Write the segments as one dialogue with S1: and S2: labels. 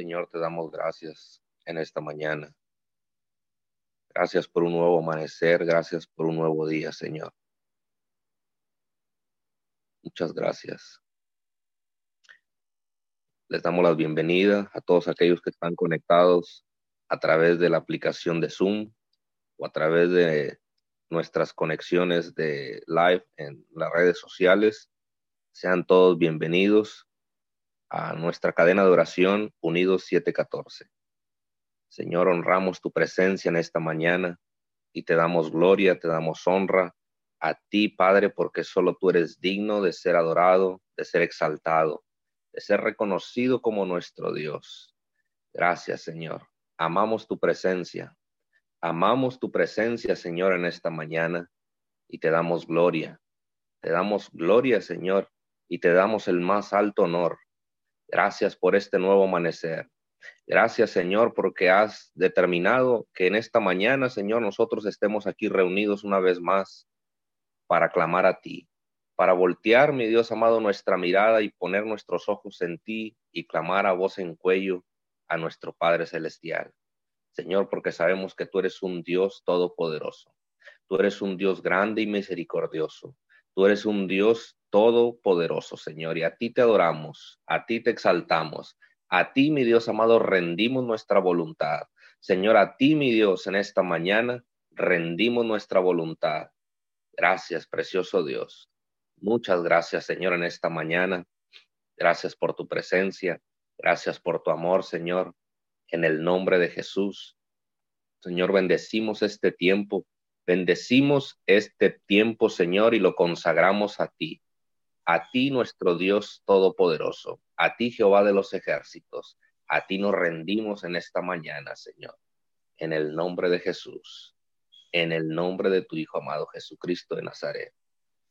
S1: Señor, te damos gracias en esta mañana. Gracias por un nuevo amanecer, gracias por un nuevo día, Señor. Muchas gracias. Les damos la bienvenida a todos aquellos que están conectados a través de la aplicación de Zoom o a través de nuestras conexiones de live en las redes sociales. Sean todos bienvenidos a nuestra cadena de oración Unidos 714. Señor, honramos tu presencia en esta mañana y te damos gloria, te damos honra a ti, Padre, porque solo tú eres digno de ser adorado, de ser exaltado, de ser reconocido como nuestro Dios. Gracias, Señor. Amamos tu presencia. Amamos tu presencia, Señor, en esta mañana y te damos gloria. Te damos gloria, Señor, y te damos el más alto honor Gracias por este nuevo amanecer. Gracias, Señor, porque has determinado que en esta mañana, Señor, nosotros estemos aquí reunidos una vez más para clamar a ti, para voltear, mi Dios amado, nuestra mirada y poner nuestros ojos en ti y clamar a voz en cuello a nuestro Padre Celestial. Señor, porque sabemos que tú eres un Dios todopoderoso. Tú eres un Dios grande y misericordioso. Tú eres un Dios todopoderoso, Señor, y a ti te adoramos, a ti te exaltamos, a ti, mi Dios amado, rendimos nuestra voluntad. Señor, a ti, mi Dios, en esta mañana rendimos nuestra voluntad. Gracias, precioso Dios. Muchas gracias, Señor, en esta mañana. Gracias por tu presencia. Gracias por tu amor, Señor. En el nombre de Jesús. Señor, bendecimos este tiempo. Bendecimos este tiempo, Señor, y lo consagramos a ti a ti nuestro Dios Todopoderoso, a ti Jehová de los ejércitos, a ti nos rendimos en esta mañana, Señor, en el nombre de Jesús, en el nombre de tu Hijo amado Jesucristo de Nazaret.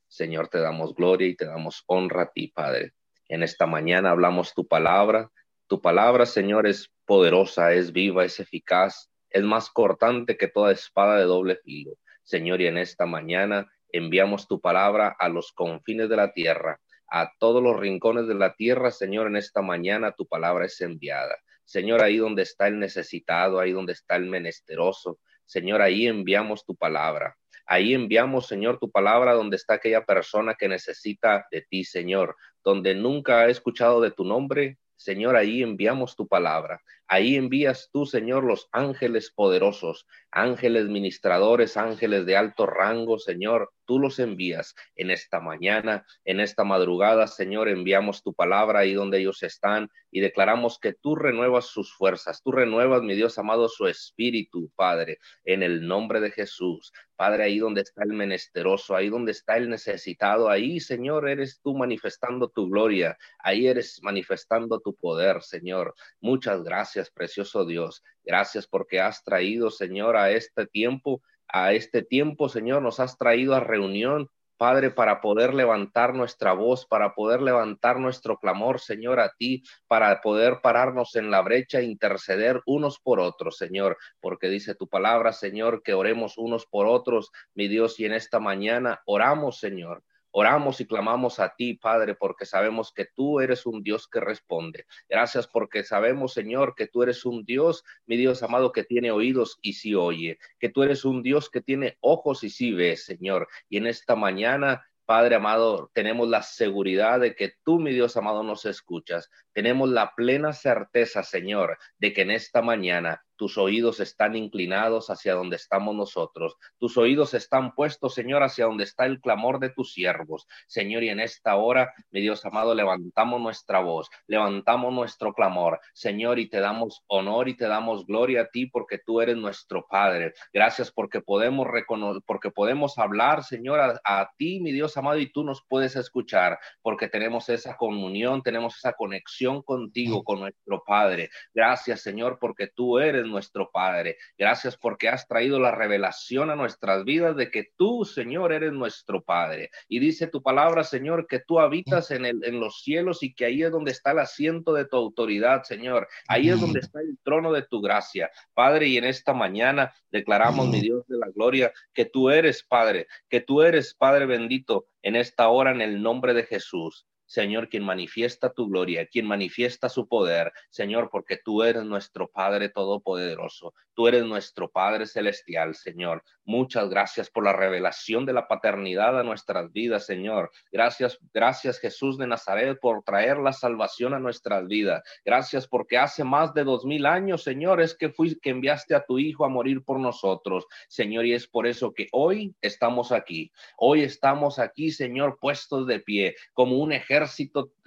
S1: Señor, te damos gloria y te damos honra a ti, Padre. En esta mañana hablamos tu palabra. Tu palabra, Señor, es poderosa, es viva, es eficaz, es más cortante que toda espada de doble filo. Señor, y en esta mañana enviamos tu palabra a los confines de la tierra, a todos los rincones de la tierra, Señor, en esta mañana tu palabra es enviada. Señor, ahí donde está el necesitado, ahí donde está el menesteroso, Señor, ahí enviamos tu palabra. Ahí enviamos, Señor, tu palabra donde está aquella persona que necesita de ti, Señor, donde nunca ha escuchado de tu nombre, Señor, ahí enviamos tu palabra. Ahí envías tú, Señor, los ángeles poderosos, ángeles ministradores, ángeles de alto rango, Señor. Tú los envías en esta mañana, en esta madrugada, Señor. Enviamos tu palabra ahí donde ellos están y declaramos que tú renuevas sus fuerzas. Tú renuevas, mi Dios amado, su espíritu, Padre, en el nombre de Jesús. Padre, ahí donde está el menesteroso, ahí donde está el necesitado, ahí, Señor, eres tú manifestando tu gloria. Ahí eres manifestando tu poder, Señor. Muchas gracias precioso Dios. Gracias porque has traído, Señor, a este tiempo, a este tiempo, Señor, nos has traído a reunión, Padre, para poder levantar nuestra voz, para poder levantar nuestro clamor, Señor, a ti, para poder pararnos en la brecha e interceder unos por otros, Señor, porque dice tu palabra, Señor, que oremos unos por otros, mi Dios, y en esta mañana oramos, Señor, Oramos y clamamos a ti, Padre, porque sabemos que tú eres un Dios que responde. Gracias porque sabemos, Señor, que tú eres un Dios, mi Dios amado, que tiene oídos y sí oye, que tú eres un Dios que tiene ojos y sí ve, Señor. Y en esta mañana Padre amado, tenemos la seguridad de que tú, mi Dios amado, nos escuchas. Tenemos la plena certeza, Señor, de que en esta mañana tus oídos están inclinados hacia donde estamos nosotros. Tus oídos están puestos, Señor, hacia donde está el clamor de tus siervos. Señor, y en esta hora, mi Dios amado, levantamos nuestra voz, levantamos nuestro clamor, Señor, y te damos honor y te damos gloria a ti porque tú eres nuestro Padre. Gracias porque podemos reconocer, porque podemos hablar, Señor, a, a ti, mi Dios amado, y tú nos puedes escuchar porque tenemos esa comunión, tenemos esa conexión contigo, con nuestro Padre. Gracias, Señor, porque tú eres nuestro Padre. Gracias porque has traído la revelación a nuestras vidas de que tú, Señor, eres nuestro Padre. Y dice tu palabra, Señor, que tú habitas en, el, en los cielos y que ahí es donde está el asiento de tu autoridad, Señor. Ahí es donde está el trono de tu gracia. Padre, y en esta mañana declaramos, mi Dios de la gloria, que tú eres Padre, que tú eres Padre bendito en esta hora en el nombre de Jesús. Señor, quien manifiesta tu gloria, quien manifiesta su poder, Señor, porque tú eres nuestro Padre Todopoderoso, tú eres nuestro Padre Celestial, Señor. Muchas gracias por la revelación de la paternidad a nuestras vidas, Señor. Gracias, gracias Jesús de Nazaret por traer la salvación a nuestras vidas. Gracias porque hace más de dos mil años, Señor, es que fuiste que enviaste a tu Hijo a morir por nosotros, Señor, y es por eso que hoy estamos aquí. Hoy estamos aquí, Señor, puestos de pie como un ejército,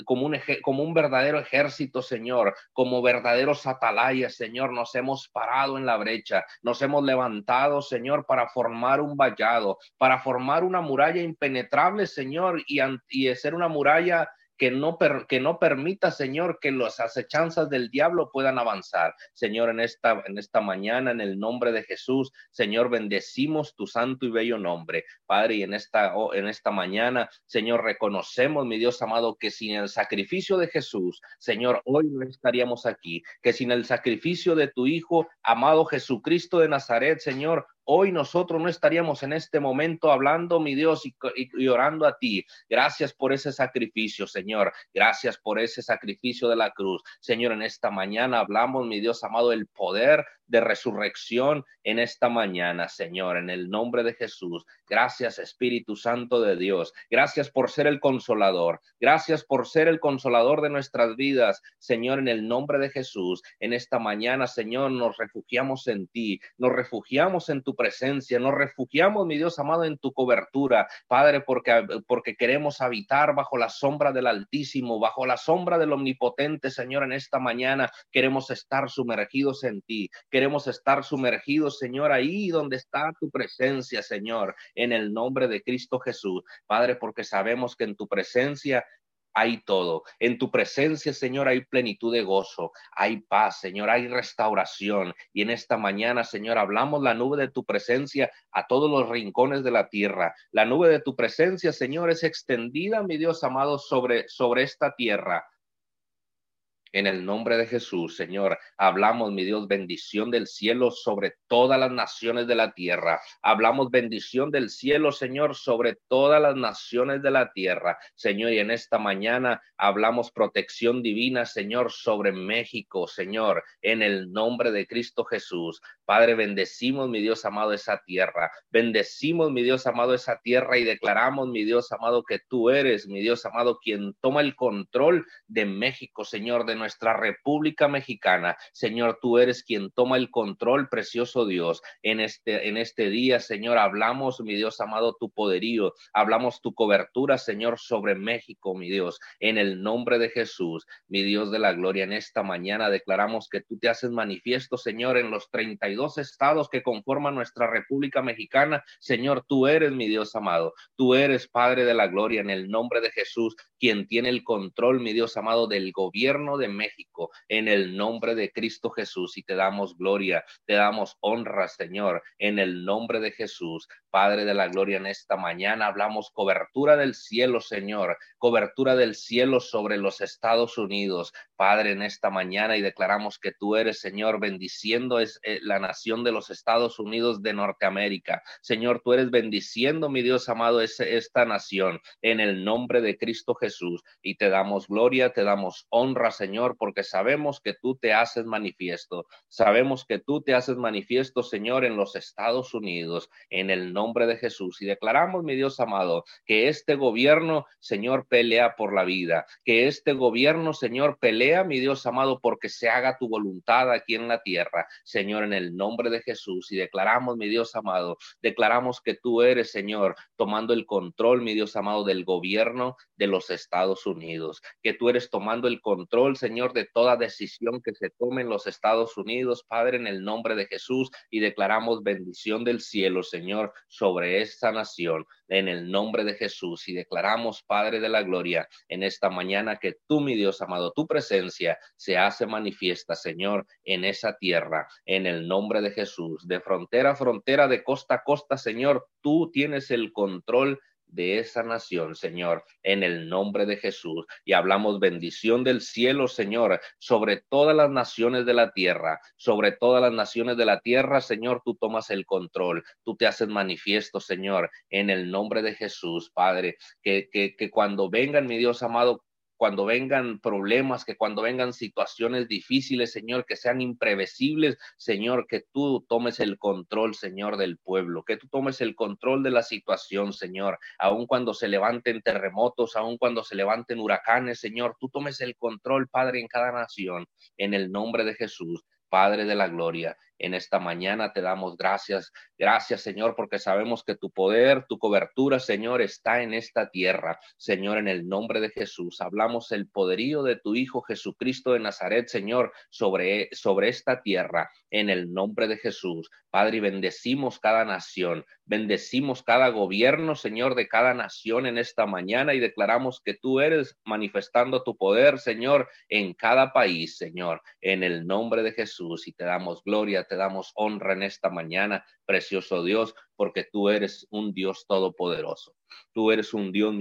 S1: como un, como verdadero ejército, Señor, como verdaderos atalayas, Señor. Nos hemos parado en la brecha, nos hemos levantado, Señor, para formar un vallado, para formar una muralla impenetrable, Señor, y, y ser una muralla que no, que no permita, Señor, que las acechanzas del diablo puedan avanzar. Señor, en esta, en esta mañana, en el nombre de Jesús, Señor, bendecimos tu santo y bello nombre. Padre, y en esta, en esta mañana, Señor, reconocemos, mi Dios amado, que sin el sacrificio de Jesús, Señor, hoy no estaríamos aquí, que sin el sacrificio de tu Hijo, amado Jesucristo de Nazaret, Señor, Hoy nosotros no estaríamos en este momento hablando, mi Dios, y, orando a ti. Gracias por ese sacrificio, Señor. Gracias por ese sacrificio de la cruz. Señor, en esta mañana hablamos, mi Dios amado, el poder de resurrección en esta mañana, Señor, en el nombre de Jesús. Gracias, Espíritu Santo de Dios. Gracias por ser el consolador. Gracias por ser el consolador de nuestras vidas, Señor, en el nombre de Jesús. En esta mañana, Señor, nos refugiamos en ti, nos refugiamos en tu presencia, nos refugiamos, mi Dios amado, en tu cobertura, Padre, porque, porque queremos habitar bajo la sombra del Altísimo, bajo la sombra del Omnipotente, Señor, en esta mañana queremos estar sumergidos en ti, estar sumergidos, Señor, ahí donde está tu presencia, Señor, en el nombre de Cristo Jesús, Padre, porque sabemos que en tu presencia hay todo. En tu presencia, Señor, hay plenitud de gozo, hay paz, Señor, hay restauración. Y en esta mañana, Señor, hablamos la nube de tu presencia a todos los rincones de la tierra. La nube de tu presencia, Señor, es extendida, mi Dios amado, sobre, sobre esta tierra. En el nombre de Jesús, Señor, hablamos, mi Dios, bendición del cielo sobre todas las naciones de la tierra. Hablamos bendición del cielo, Señor, sobre todas las naciones de la tierra. Señor, y en esta mañana hablamos protección divina, Señor, sobre México, Señor, en el nombre de Cristo Jesús. Padre, bendecimos, mi Dios amado, esa tierra. Bendecimos, mi Dios amado, esa tierra y declaramos, mi Dios amado, que tú eres, mi Dios amado, quien toma el control de México, Señor, de nuestra República Mexicana. Señor, tú eres quien toma el control, precioso Dios. En este, en este día, Señor, hablamos, mi Dios amado, tu poderío, hablamos tu cobertura, Señor, sobre México, mi Dios, en el nombre de Jesús, mi Dios de la gloria. En esta mañana declaramos que tú te haces manifiesto, Señor, en los 32 estados que conforman nuestra República Mexicana. Señor, tú eres mi Dios amado, tú eres Padre de la gloria, en el nombre de Jesús, quien tiene el control, mi Dios amado, del gobierno de México, en el nombre de Cristo Jesús, y te damos gloria, te damos honra, Señor, en el nombre de Jesús, Padre de la gloria, en esta mañana hablamos cobertura del cielo, Señor, cobertura del cielo sobre los Estados Unidos, Padre, en esta mañana, y declaramos que tú eres, Señor, bendiciendo es, eh, la nación de los Estados Unidos de Norteamérica. Señor, tú eres bendiciendo, mi Dios amado, esta nación, en el nombre de Cristo Jesús, y te damos gloria, te damos honra, Señor porque sabemos que tú te haces manifiesto. Sabemos que tú te haces manifiesto, Señor, en los Estados Unidos, en el nombre de Jesús. Y declaramos, mi Dios amado, que este gobierno, Señor, pelea por la vida, que este gobierno, Señor, pelea, mi Dios amado, porque se haga tu voluntad aquí en la tierra, Señor, en el nombre de Jesús. Y declaramos, mi Dios amado, declaramos que tú eres, Señor, tomando el control, mi Dios amado, del gobierno de los Estados Unidos, que tú eres tomando el control, Señor de toda decisión que se tome en los Estados Unidos, Padre, en el nombre de Jesús, y declaramos bendición del cielo, Señor, sobre esta nación, en el nombre de Jesús, y declaramos, Padre de la gloria, en esta mañana que tú, mi Dios amado, tu presencia se hace manifiesta, Señor, en esa tierra, en el nombre de Jesús, de frontera a frontera, de costa a costa, Señor, tú tienes el control de esa nación, Señor, en el nombre de Jesús. Y hablamos bendición del cielo, Señor, sobre todas las naciones de la tierra, sobre todas las naciones de la tierra, Señor, tú tomas el control, tú te haces manifiesto, Señor, en el nombre de Jesús, Padre, que, que, que cuando vengan, mi Dios amado, cuando vengan problemas, que cuando vengan situaciones difíciles, Señor, que sean imprevisibles, Señor, que tú tomes el control, Señor, del pueblo, que tú tomes el control de la situación, Señor, aun cuando se levanten terremotos, aun cuando se levanten huracanes, Señor, tú tomes el control, Padre, en cada nación, en el nombre de Jesús. Padre de la Gloria, en esta mañana te damos gracias. Gracias, Señor, porque sabemos que tu poder, tu cobertura, Señor, está en esta tierra. Señor, en el nombre de Jesús, hablamos el poderío de tu Hijo Jesucristo de Nazaret, Señor, sobre, sobre esta tierra, en el nombre de Jesús. Padre, bendecimos cada nación, bendecimos cada gobierno, Señor, de cada nación en esta mañana y declaramos que tú eres manifestando tu poder, Señor, en cada país, Señor, en el nombre de Jesús. Y te damos gloria, te damos honra en esta mañana, precioso Dios, porque tú eres un Dios todopoderoso. Tú eres un Dios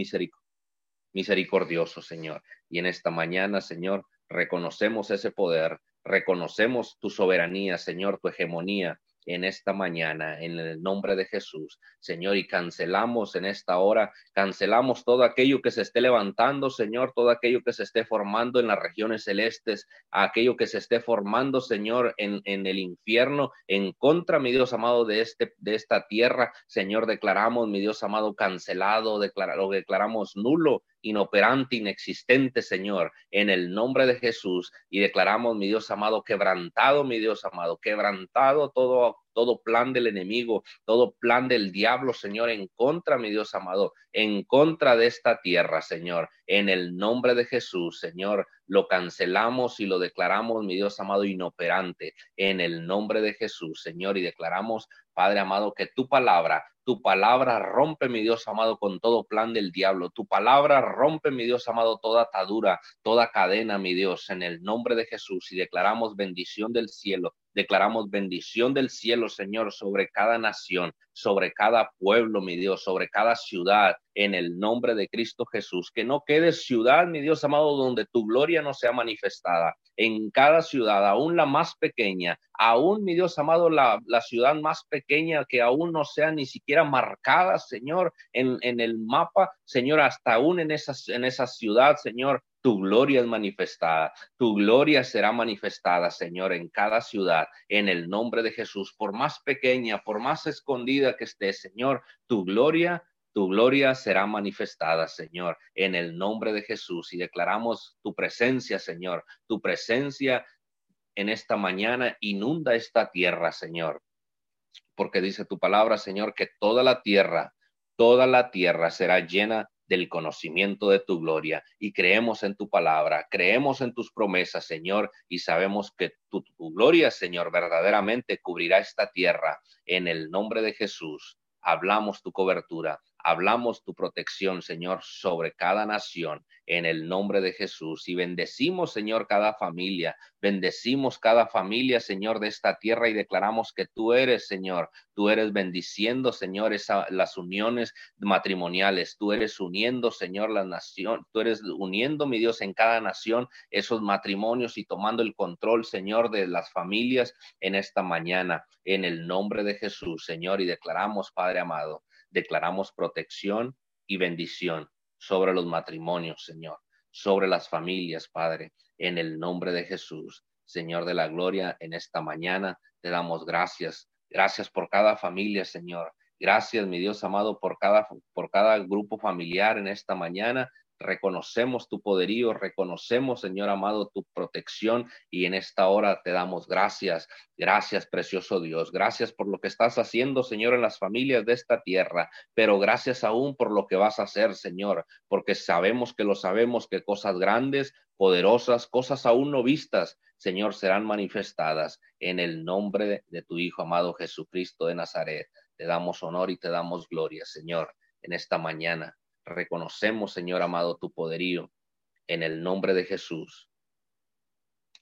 S1: misericordioso, Señor. Y en esta mañana, Señor, reconocemos ese poder, reconocemos tu soberanía, Señor, tu hegemonía, en esta mañana, en el nombre de Jesús, Señor, y cancelamos en esta hora, cancelamos todo aquello que se esté levantando, Señor, todo aquello que se esté formando en las regiones celestes, aquello que se esté formando, Señor, en, en el infierno, en contra, mi Dios amado, de, este, de esta tierra, Señor, declaramos, mi Dios amado, cancelado, lo declaramos nulo inoperante, inexistente, Señor, en el nombre de Jesús. Y declaramos, mi Dios amado, quebrantado, mi Dios amado, quebrantado todo todo plan del enemigo, todo plan del diablo, Señor, en contra, mi Dios amado, en contra de esta tierra, Señor, en el nombre de Jesús, Señor, lo cancelamos y lo declaramos, mi Dios amado, inoperante, en el nombre de Jesús, Señor, y declaramos, Padre amado, que tu palabra tu palabra rompe, mi Dios amado, con todo plan del diablo. Tu palabra rompe, mi Dios amado, toda atadura, toda cadena, mi Dios, en el nombre de Jesús. Y declaramos bendición del cielo. Declaramos bendición del cielo, Señor, sobre cada nación, sobre cada pueblo, mi Dios, sobre cada ciudad, en el nombre de Cristo Jesús. Que no quede ciudad, mi Dios amado, donde tu gloria no sea manifestada. En cada ciudad, aún la más pequeña, aún, mi Dios amado, la, ciudad más pequeña que aún no sea ni siquiera marcada, Señor, en, en el mapa, Señor, hasta aún en esa, en esa ciudad, Señor, tu gloria es manifestada, tu gloria será manifestada, Señor, en cada ciudad, en el nombre de Jesús, por más pequeña, por más escondida que esté, Señor, tu gloria tu gloria será manifestada, Señor, en el nombre de Jesús. Y declaramos tu presencia, Señor. Tu presencia en esta mañana inunda esta tierra, Señor. Porque dice tu palabra, Señor, que toda la tierra, toda la tierra será llena del conocimiento de tu gloria y creemos en tu palabra, creemos en tus promesas, Señor, y sabemos que tu, tu, gloria, Señor, verdaderamente cubrirá esta tierra. En el nombre de Jesús, hablamos tu cobertura, hablamos tu protección, Señor, sobre cada nación en el nombre de Jesús. Y bendecimos, Señor, cada familia, bendecimos cada familia, Señor, de esta tierra y declaramos que tú eres, Señor, tú eres bendiciendo, Señor, las uniones matrimoniales, tú eres uniendo, Señor, la nación, tú eres uniendo, mi Dios, en cada nación esos matrimonios y tomando el control, Señor, de las familias en esta mañana, en el nombre de Jesús, Señor, y declaramos, Padre amado, declaramos protección y bendición sobre los matrimonios, Señor, sobre las familias, Padre, en el nombre de Jesús. Señor de la gloria, en esta mañana te damos gracias. Gracias por cada familia, Señor. Gracias, mi Dios amado, por cada, por cada grupo familiar en esta mañana reconocemos tu poderío, reconocemos, Señor amado, tu protección y en esta hora te damos gracias. Gracias, precioso Dios. Gracias por lo que estás haciendo, Señor, en las familias de esta tierra, pero gracias aún por lo que vas a hacer, Señor, porque sabemos que lo sabemos, que cosas grandes, poderosas, cosas aún no vistas, Señor, serán manifestadas en el nombre de tu Hijo amado Jesucristo de Nazaret. Te damos honor y te damos gloria, Señor, en esta mañana. Reconocemos, Señor amado, tu poderío en el nombre de Jesús.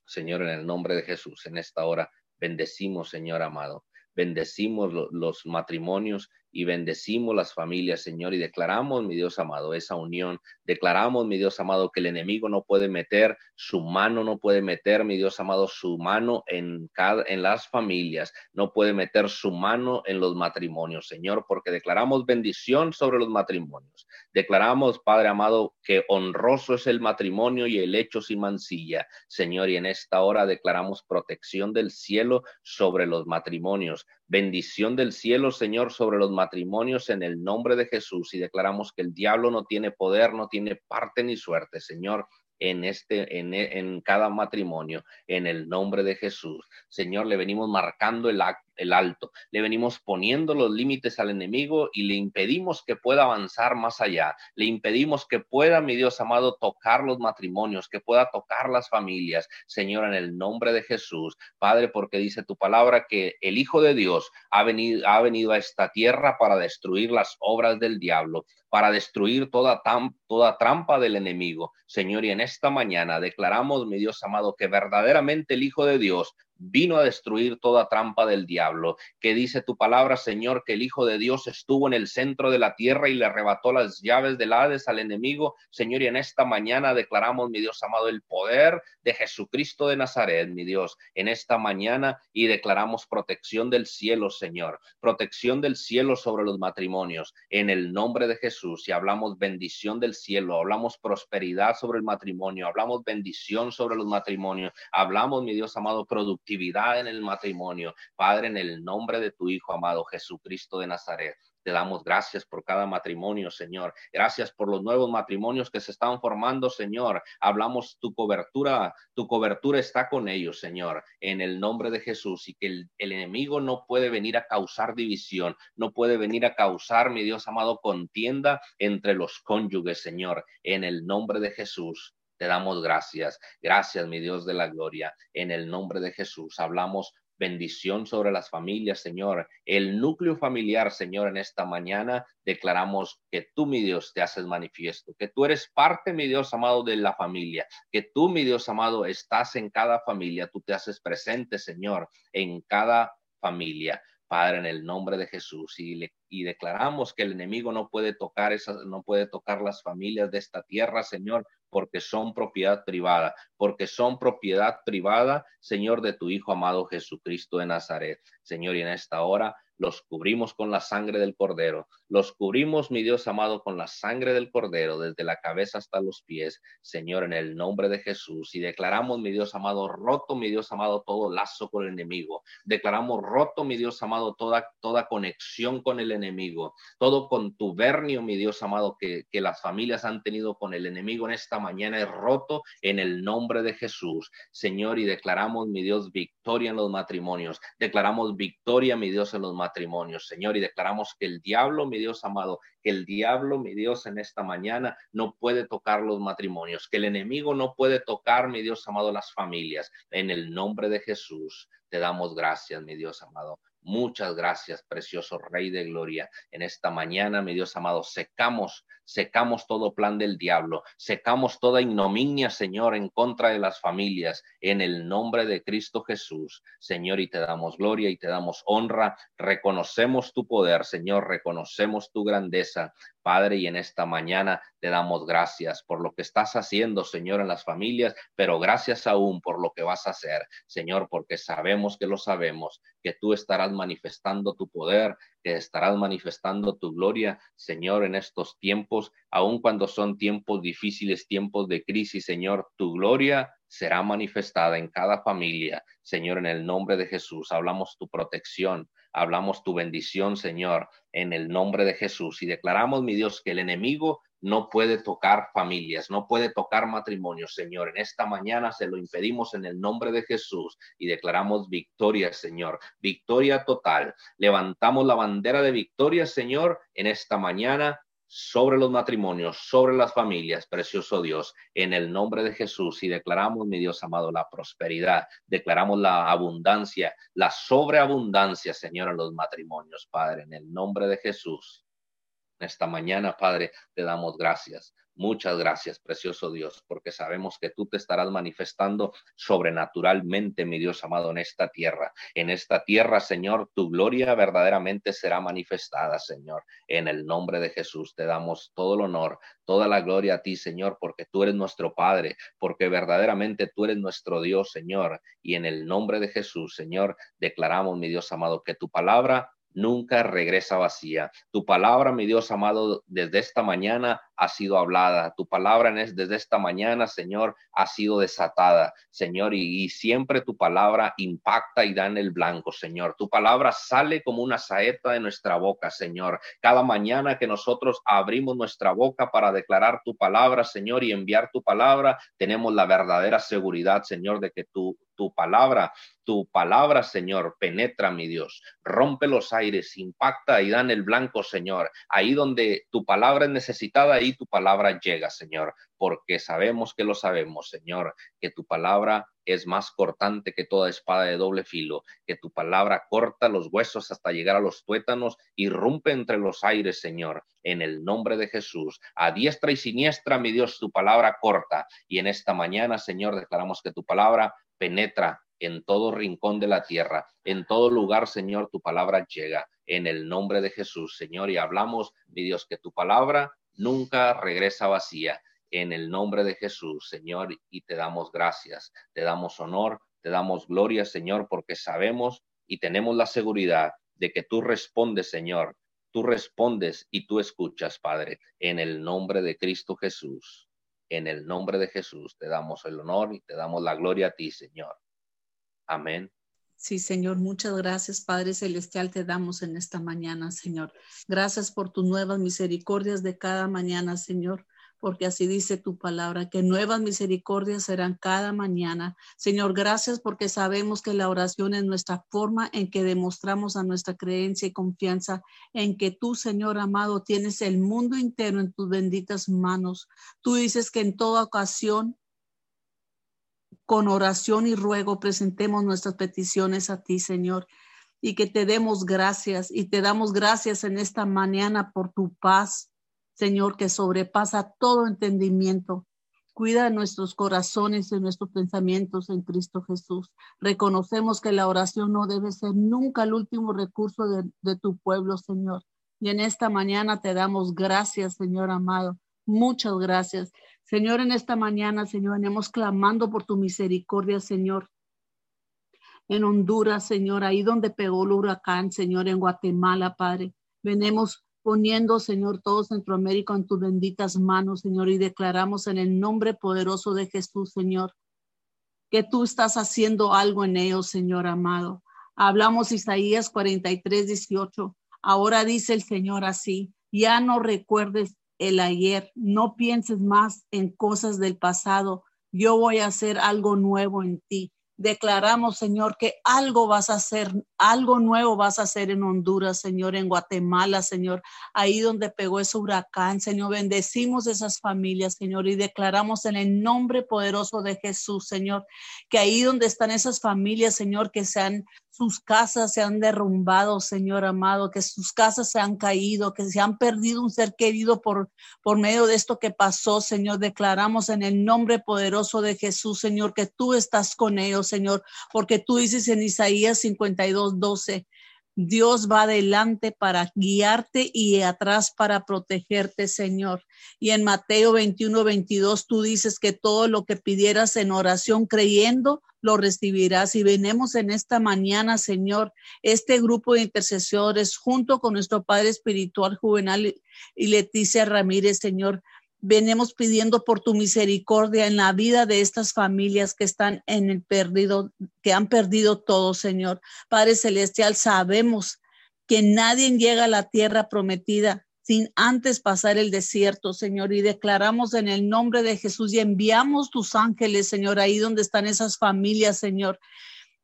S1: Señor, en el nombre de Jesús, en esta hora bendecimos, Señor amado. Bendecimos los matrimonios y bendecimos las familias, Señor, y declaramos, mi Dios amado, esa unión. Declaramos, mi Dios amado, que el enemigo no puede meter su mano, no puede meter, mi Dios amado, su mano en cada en las familias, no puede meter su mano en los matrimonios, Señor, porque declaramos bendición sobre los matrimonios. Declaramos, Padre amado, que honroso es el matrimonio y el hecho sin mancilla, Señor, y en esta hora declaramos protección del cielo sobre los matrimonios. Bendición del cielo, Señor, sobre los matrimonios en el nombre de Jesús y declaramos que el diablo no tiene poder, no tiene parte ni suerte, Señor en este en, en, cada matrimonio en el nombre de Jesús. Señor, le venimos marcando el acto el alto. Le venimos poniendo los límites al enemigo y le impedimos que pueda avanzar más allá. Le impedimos que pueda, mi Dios amado, tocar los matrimonios, que pueda tocar las familias. Señor, en el nombre de Jesús. Padre, porque dice tu palabra que el Hijo de Dios ha venido, ha venido a esta tierra para destruir las obras del diablo para destruir toda, toda trampa del enemigo. Señor, y en esta mañana declaramos, mi Dios amado, que verdaderamente el Hijo de Dios vino a destruir toda trampa del diablo, que dice tu palabra, Señor, que el Hijo de Dios estuvo en el centro de la tierra y le arrebató las llaves del Hades al enemigo. Señor, y en esta mañana declaramos, mi Dios amado, el poder de Jesucristo de Nazaret, mi Dios, en esta mañana y declaramos protección del cielo, Señor, protección del cielo sobre los matrimonios, en el nombre de Jesús. Y hablamos bendición del cielo, hablamos prosperidad sobre el matrimonio, hablamos bendición sobre los matrimonios, hablamos, mi Dios amado, productividad en el matrimonio. Padre, en el nombre de tu Hijo amado Jesucristo de Nazaret. Te damos gracias por cada matrimonio, Señor. Gracias por los nuevos matrimonios que se están formando, Señor. Hablamos tu cobertura, tu cobertura está con ellos, Señor, en el nombre de Jesús y que el, el, enemigo no puede venir a causar división, no puede venir a causar, mi Dios amado, contienda entre los cónyuges, Señor, en el nombre de Jesús. Te damos gracias. Gracias, mi Dios de la gloria. En el nombre de Jesús hablamos bendición sobre las familias, Señor. El núcleo familiar, Señor, en esta mañana declaramos que tú, mi Dios, te haces manifiesto, que tú eres parte, mi Dios amado, de la familia, que tú, mi Dios amado, estás en cada familia, tú te haces presente, Señor, en cada familia. Padre, en el nombre de Jesús, y, y declaramos que el enemigo no puede tocar esas, no puede tocar las familias de esta tierra, Señor, porque son propiedad privada, porque son propiedad privada, Señor, de tu Hijo amado Jesucristo de Nazaret. Señor, y en esta hora los cubrimos con la sangre del cordero, los cubrimos, mi Dios amado, con la sangre del cordero, desde la cabeza hasta los pies, Señor, en el nombre de Jesús. Y declaramos, mi Dios amado, roto, mi Dios amado, todo lazo con el enemigo. Declaramos roto, mi Dios amado, toda, toda conexión con el enemigo, todo contubernio, mi Dios amado, que, que las familias han tenido con el enemigo en esta mañana es roto en el nombre de Jesús, Señor, y declaramos, mi Dios, victoria en los matrimonios. Declaramos victoria, mi Dios, en los matrimonios matrimonios, Señor, y declaramos que el diablo, mi Dios amado, que el diablo, mi Dios, en esta mañana no puede tocar los matrimonios, que el enemigo no puede tocar, mi Dios amado, las familias. En el nombre de Jesús, te damos gracias, mi Dios amado. Muchas gracias, precioso Rey de Gloria. En esta mañana, mi Dios amado, secamos, secamos todo plan del diablo, secamos toda ignominia, Señor, en contra de las familias, en el nombre de Cristo Jesús. Señor, y te damos gloria y te damos honra. Reconocemos tu poder, Señor, reconocemos tu grandeza. Padre, y en esta mañana te damos gracias por lo que estás haciendo, Señor, en las familias, pero gracias aún por lo que vas a hacer, Señor, porque sabemos que lo sabemos, que tú estarás manifestando tu poder, que estarás manifestando tu gloria, Señor, en estos tiempos, aun cuando son tiempos difíciles, tiempos de crisis, Señor, tu gloria será manifestada en cada familia, Señor, en el nombre de Jesús. Hablamos tu protección, hablamos tu bendición, Señor, en el nombre de Jesús. Y declaramos, mi Dios, que el enemigo no puede tocar familias, no puede tocar matrimonios, Señor. En esta mañana se lo impedimos en el nombre de Jesús y declaramos victoria, Señor, victoria total. Levantamos la bandera de victoria, Señor, en esta mañana sobre los matrimonios, sobre las familias, precioso Dios, en el nombre de Jesús y declaramos, mi Dios amado, la prosperidad, declaramos la abundancia, la sobreabundancia, Señor, en los matrimonios, Padre, en el nombre de Jesús. Esta mañana, Padre, te damos gracias. Muchas gracias, precioso Dios, porque sabemos que tú te estarás manifestando sobrenaturalmente, mi Dios amado, en esta tierra. En esta tierra, Señor, tu gloria verdaderamente será manifestada, Señor. En el nombre de Jesús te damos todo el honor, toda la gloria a ti, Señor, porque tú eres nuestro Padre, porque verdaderamente tú eres nuestro Dios, Señor. Y en el nombre de Jesús, Señor, declaramos, mi Dios amado, que tu palabra nunca regresa vacía. Tu palabra, mi Dios amado, desde esta mañana ha sido hablada. Tu palabra desde esta mañana, Señor, ha sido desatada, Señor, y, siempre tu palabra impacta y da en el blanco, Señor. Tu palabra sale como una saeta de nuestra boca, Señor. Cada mañana que nosotros abrimos nuestra boca para declarar tu palabra, Señor, y enviar tu palabra, tenemos la verdadera seguridad, Señor, de que tu, tu palabra, tu palabra, Señor, penetra, mi Dios, rompe los aires, impacta y da en el blanco, Señor. Ahí donde tu palabra es necesitada, ahí tu palabra llega, Señor, porque sabemos que lo sabemos, Señor, que tu palabra es más cortante que toda espada de doble filo, que tu palabra corta los huesos hasta llegar a los tuétanos y rompe entre los aires, Señor, en el nombre de Jesús. A diestra y siniestra, mi Dios, tu palabra corta. Y en esta mañana, Señor, declaramos que tu palabra penetra en todo rincón de la tierra, en todo lugar, Señor, tu palabra llega. En el nombre de Jesús, Señor, y hablamos, mi Dios, que tu palabra nunca regresa vacía. En el nombre de Jesús, Señor, y te damos gracias, te damos honor, te damos gloria, Señor, porque sabemos y tenemos la seguridad de que tú respondes, Señor. Tú respondes y tú escuchas, Padre, en el nombre de Cristo Jesús. En el nombre de Jesús te damos el honor y te damos la gloria a ti, Señor. Amén
S2: Sí, Señor, muchas gracias, Padre Celestial, te damos en esta mañana, Señor. Gracias por tus nuevas misericordias de cada mañana, Señor, porque así dice tu palabra, que nuevas misericordias serán cada mañana. Señor, gracias porque sabemos que la oración es nuestra forma en que demostramos a nuestra creencia y confianza en que tú, Señor amado, tienes el mundo entero en tus benditas manos. Tú dices que en toda ocasión con oración y ruego presentemos nuestras peticiones a ti, Señor, y que te demos gracias y te damos gracias en esta mañana por tu paz, Señor, que sobrepasa todo entendimiento. Cuida nuestros corazones y nuestros pensamientos en Cristo Jesús. Reconocemos que la oración no debe ser nunca el último recurso de, tu pueblo, Señor. Y en esta mañana te damos gracias, Señor amado. Muchas gracias. Señor, en esta mañana, Señor, venimos clamando por tu misericordia, Señor. En Honduras, Señor, ahí donde pegó el huracán, Señor, en Guatemala, Padre. Venimos poniendo, Señor, todo Centroamérica en tus benditas manos, Señor, y declaramos en el nombre poderoso de Jesús, Señor, que tú estás haciendo algo en ellos, Señor amado. Hablamos Isaías 43, 18. Ahora dice el Señor así, ya no recuerdes el ayer, no pienses más en cosas del pasado, yo voy a hacer algo nuevo en ti declaramos, Señor, que algo vas a hacer, algo nuevo vas a hacer en Honduras, Señor, en Guatemala, Señor, ahí donde pegó ese huracán, Señor, bendecimos esas familias, Señor, y declaramos en el nombre poderoso de Jesús, Señor, que ahí donde están esas familias, Señor, que sean sus casas se han derrumbado, Señor amado, que sus casas se han caído, que se han perdido un ser querido por, por medio de esto que pasó, Señor. Declaramos en el nombre poderoso de Jesús, Señor, que tú estás con ellos, Señor, porque tú dices en Isaías 52, 12, Dios va adelante para guiarte y atrás para protegerte, Señor. Y en Mateo 21, 22, tú dices que todo lo que pidieras en oración creyendo, lo recibirás. Y venemos en esta mañana, Señor, este grupo de intercesores junto con nuestro Padre Espiritual Juvenal y Leticia Ramírez, Señor, venimos pidiendo por tu misericordia en la vida de estas familias que están en el perdido, que han perdido todo, Señor. Padre Celestial, sabemos que nadie llega a la tierra prometida sin antes pasar el desierto, Señor, y declaramos en el nombre de Jesús y enviamos tus ángeles, Señor, ahí donde están esas familias, Señor,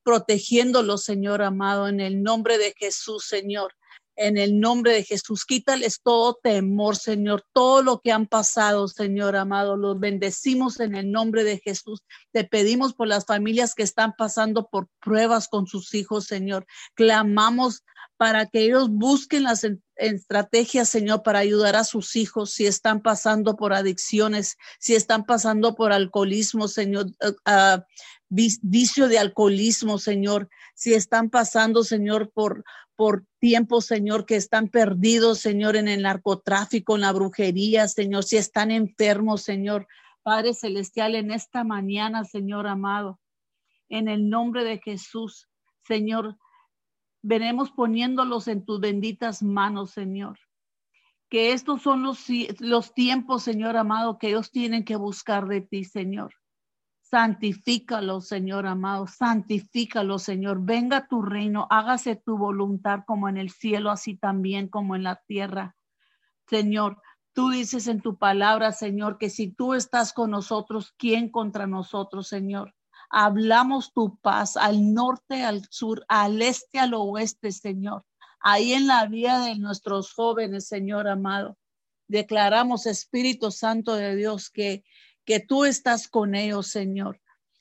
S2: protegiéndolos, Señor amado, en el nombre de Jesús, Señor en el nombre de Jesús. Quítales todo temor, Señor, todo lo que han pasado, Señor amado. Los bendecimos en el nombre de Jesús. Te pedimos por las familias que están pasando por pruebas con sus hijos, Señor. Clamamos para que ellos busquen las estrategias, Señor, para ayudar a sus hijos si están pasando por adicciones, si están pasando por alcoholismo, Señor, uh, vicio de alcoholismo, Señor, si están pasando, Señor, por, por tiempo, Señor, que están perdidos, Señor, en el narcotráfico, en la brujería, Señor, si están enfermos, Señor. Padre Celestial, en esta mañana, Señor amado, en el nombre de Jesús, Señor, veremos poniéndolos en tus benditas manos, Señor. Que estos son los, los tiempos, Señor amado, que ellos tienen que buscar de ti, Señor. Santifícalo, Señor amado, santifícalo, Señor. Venga tu reino, hágase tu voluntad como en el cielo, así también como en la tierra. Señor, tú dices en tu palabra, Señor, que si tú estás con nosotros, ¿quién contra nosotros, Señor? Hablamos tu paz al norte, al sur, al este, al oeste, Señor. Ahí en la vida de nuestros jóvenes, Señor amado. Declaramos, Espíritu Santo de Dios, que que tú estás con ellos, Señor.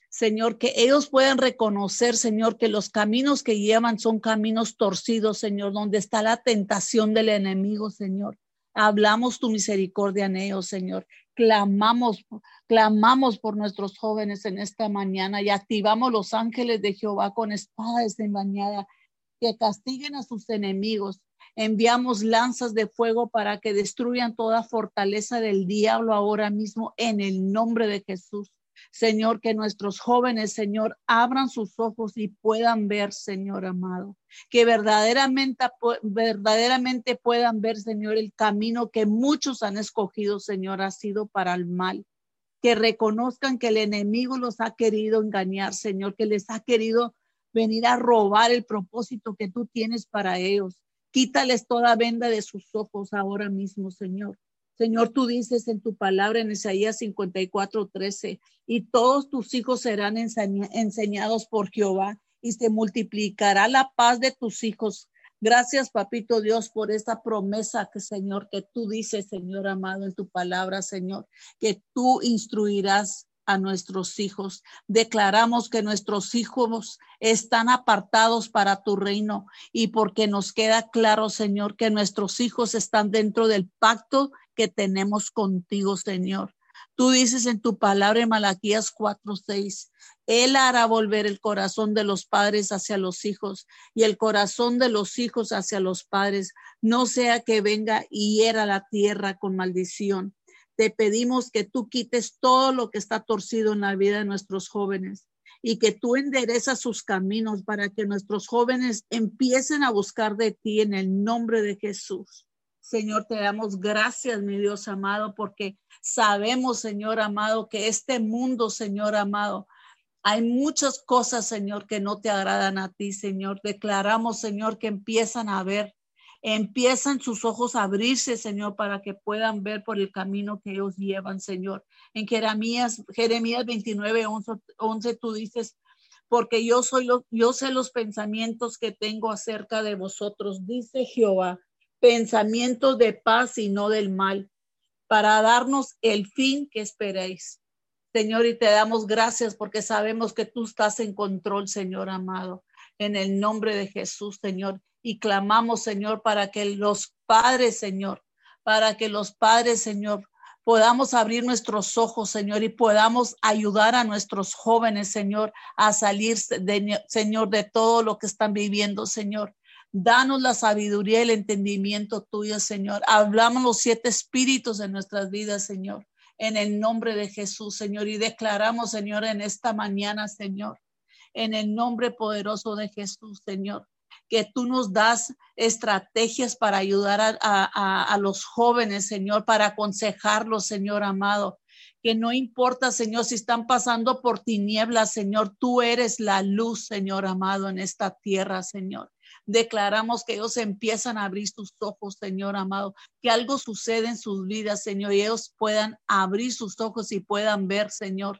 S2: Señor, que ellos puedan reconocer, Señor, que los caminos que llevan son caminos torcidos, Señor, donde está la tentación del enemigo, Señor. Hablamos tu misericordia en ellos, Señor. Clamamos, clamamos por nuestros jóvenes en esta mañana y activamos los ángeles de Jehová con espadas de mañana que castiguen a sus enemigos, Enviamos lanzas de fuego para que destruyan toda fortaleza del diablo ahora mismo en el nombre de Jesús. Señor, que nuestros jóvenes, Señor, abran sus ojos y puedan ver, Señor amado, que verdaderamente, verdaderamente puedan ver, Señor, el camino que muchos han escogido, Señor, ha sido para el mal. Que reconozcan que el enemigo los ha querido engañar, Señor, que les ha querido venir a robar el propósito que tú tienes para ellos. Quítales toda venda de sus ojos ahora mismo, Señor. Señor, tú dices en tu palabra en Isaías 54, 13, y todos tus hijos serán enseñados por Jehová y se multiplicará la paz de tus hijos. Gracias, papito Dios, por esta promesa que, Señor, que tú dices, Señor amado, en tu palabra, Señor, que tú instruirás a nuestros hijos. Declaramos que nuestros hijos están apartados para tu reino y porque nos queda claro, Señor, que nuestros hijos están dentro del pacto que tenemos contigo, Señor. Tú dices en tu palabra en Malaquías 4:6, Él hará volver el corazón de los padres hacia los hijos y el corazón de los hijos hacia los padres, no sea que venga y hiera la tierra con maldición te pedimos que tú quites todo lo que está torcido en la vida de nuestros jóvenes y que tú enderezas sus caminos para que nuestros jóvenes empiecen a buscar de ti en el nombre de Jesús. Señor, te damos gracias, mi Dios amado, porque sabemos, Señor amado, que este mundo, Señor amado, hay muchas cosas, Señor, que no te agradan a ti, Señor. Declaramos, Señor, que empiezan a ver empiezan sus ojos a abrirse, Señor, para que puedan ver por el camino que ellos llevan, Señor. En Jeremías, Jeremías 29, 11, tú dices, porque yo soy lo, yo sé los pensamientos que tengo acerca de vosotros, dice Jehová, pensamientos de paz y no del mal, para darnos el fin que esperéis. Señor, y te damos gracias porque sabemos que tú estás en control, Señor amado. En el nombre de Jesús, Señor y clamamos, Señor, para que los padres, Señor, para que los padres, Señor, podamos abrir nuestros ojos, Señor, y podamos ayudar a nuestros jóvenes, Señor, a salir, de, Señor, de todo lo que están viviendo, Señor. Danos la sabiduría y el entendimiento tuyo, Señor. Hablamos los siete espíritus de nuestras vidas, Señor, en el nombre de Jesús, Señor. Y declaramos, Señor, en esta mañana, Señor, en el nombre poderoso de Jesús, Señor, que tú nos das estrategias para ayudar a, los jóvenes, Señor, para aconsejarlos, Señor amado que no importa, Señor, si están pasando por tinieblas, Señor, tú eres la luz, Señor amado, en esta tierra, Señor. Declaramos que ellos empiezan a abrir sus ojos, Señor amado, que algo sucede en sus vidas, Señor, y ellos puedan abrir sus ojos y puedan ver, Señor,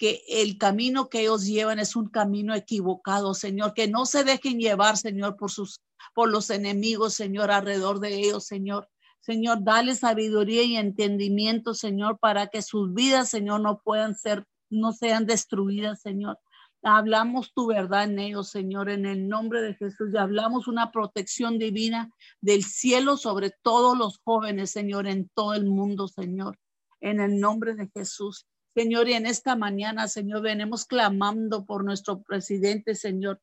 S2: que el camino que ellos llevan es un camino equivocado, Señor, que no se dejen llevar, Señor, por sus por los enemigos, Señor, alrededor de ellos, Señor. Señor, dale sabiduría y entendimiento, Señor, para que sus vidas, Señor, no puedan ser, no sean destruidas, Señor. Hablamos tu verdad en ellos, Señor, en el nombre de Jesús. Y hablamos una protección divina del cielo sobre todos los jóvenes, Señor, en todo el mundo, Señor, en el nombre de Jesús. Señor, y en esta mañana, Señor, venimos clamando por nuestro presidente, Señor,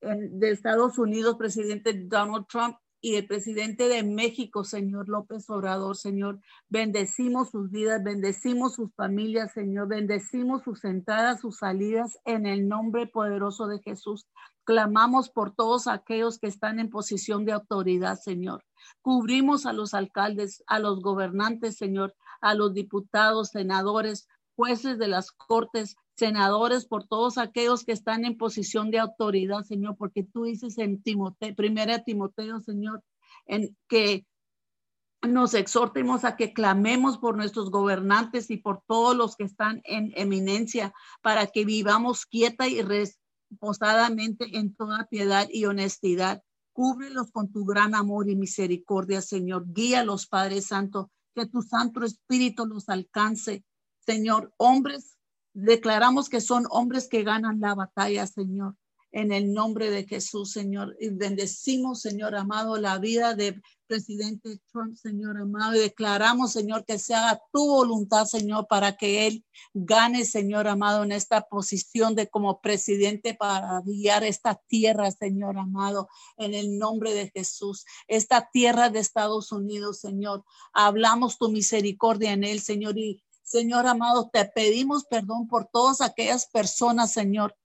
S2: de Estados Unidos, presidente Donald Trump y el presidente de México, señor López Obrador, Señor. Bendecimos sus vidas, bendecimos sus familias, Señor. Bendecimos sus entradas, sus salidas en el nombre poderoso de Jesús. Clamamos por todos aquellos que están en posición de autoridad, Señor. Cubrimos a los alcaldes, a los gobernantes, Señor, a los diputados, senadores, jueces de las cortes, senadores, por todos aquellos que están en posición de autoridad, Señor, porque tú dices en Timoteo, primera Timoteo, Señor, en que nos exhortemos a que clamemos por nuestros gobernantes y por todos los que están en eminencia para que vivamos quieta y reposadamente en toda piedad y honestidad. Cúbrelos con tu gran amor y misericordia, Señor. Guíalos, Padre Santo, que tu Santo Espíritu los alcance. Señor, hombres Declaramos que son hombres que ganan la batalla, Señor, en el nombre de Jesús, Señor. Y bendecimos, Señor amado, la vida de presidente Trump, Señor amado, y declaramos, Señor, que se haga tu voluntad, Señor, para que él gane, Señor amado, en esta posición de como presidente para guiar esta tierra, Señor amado, en el nombre de Jesús. Esta tierra de Estados Unidos, Señor. Hablamos tu misericordia en él, Señor, y Señor amado, te pedimos perdón por todas aquellas personas, Señor,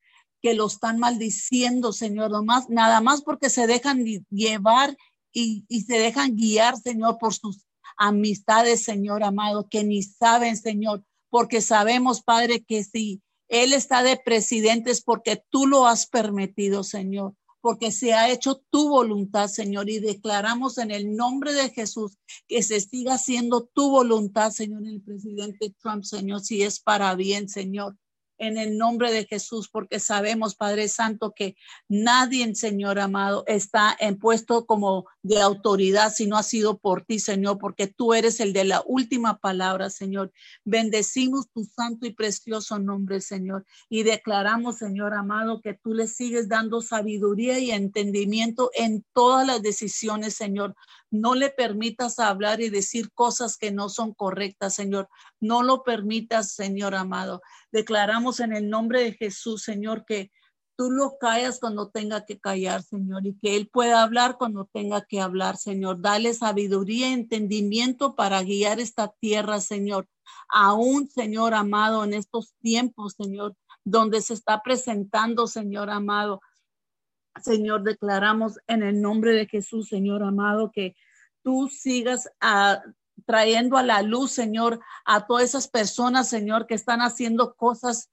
S2: que lo están maldiciendo, Señor, nomás, nada más porque se dejan llevar y, se dejan guiar, Señor, por sus amistades, Señor amado, que ni saben, Señor, porque sabemos, Padre, que si Él está de presidente es porque tú lo has permitido, Señor porque se ha hecho tu voluntad, Señor, y declaramos en el nombre de Jesús que se siga haciendo tu voluntad, Señor, el presidente Trump, Señor, si es para bien, Señor en el nombre de Jesús, porque sabemos, Padre Santo, que nadie, Señor amado, está en puesto como de autoridad si no ha sido por ti, Señor, porque tú eres el de la última palabra, Señor. Bendecimos tu santo y precioso nombre, Señor, y declaramos, Señor amado, que tú le sigues dando sabiduría y entendimiento en todas las decisiones, Señor. No le permitas hablar y decir cosas que no son correctas, Señor. No lo permitas, Señor amado. Declaramos en el nombre de Jesús, Señor, que tú lo callas cuando tenga que callar, Señor, y que Él pueda hablar cuando tenga que hablar, Señor. Dale sabiduría y entendimiento para guiar esta tierra, Señor. Aún, Señor amado, en estos tiempos, Señor, donde se está presentando, Señor amado, Señor, declaramos en el nombre de Jesús, Señor amado, que tú sigas trayendo a la luz, Señor, a todas esas personas, Señor, que están haciendo cosas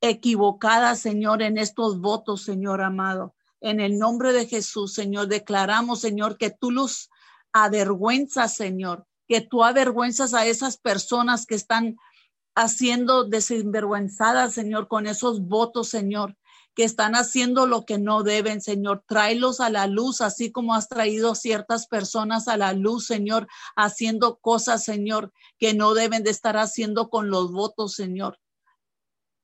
S2: equivocadas, Señor, en estos votos, Señor amado. En el nombre de Jesús, Señor, declaramos, Señor, que tú los avergüenzas, Señor, que tú avergüenzas a esas personas que están haciendo desinvergüenzadas, Señor, con esos votos, Señor que están haciendo lo que no deben, Señor. Tráelos a la luz, así como has traído ciertas personas a la luz, Señor, haciendo cosas, Señor, que no deben de estar haciendo con los votos, Señor.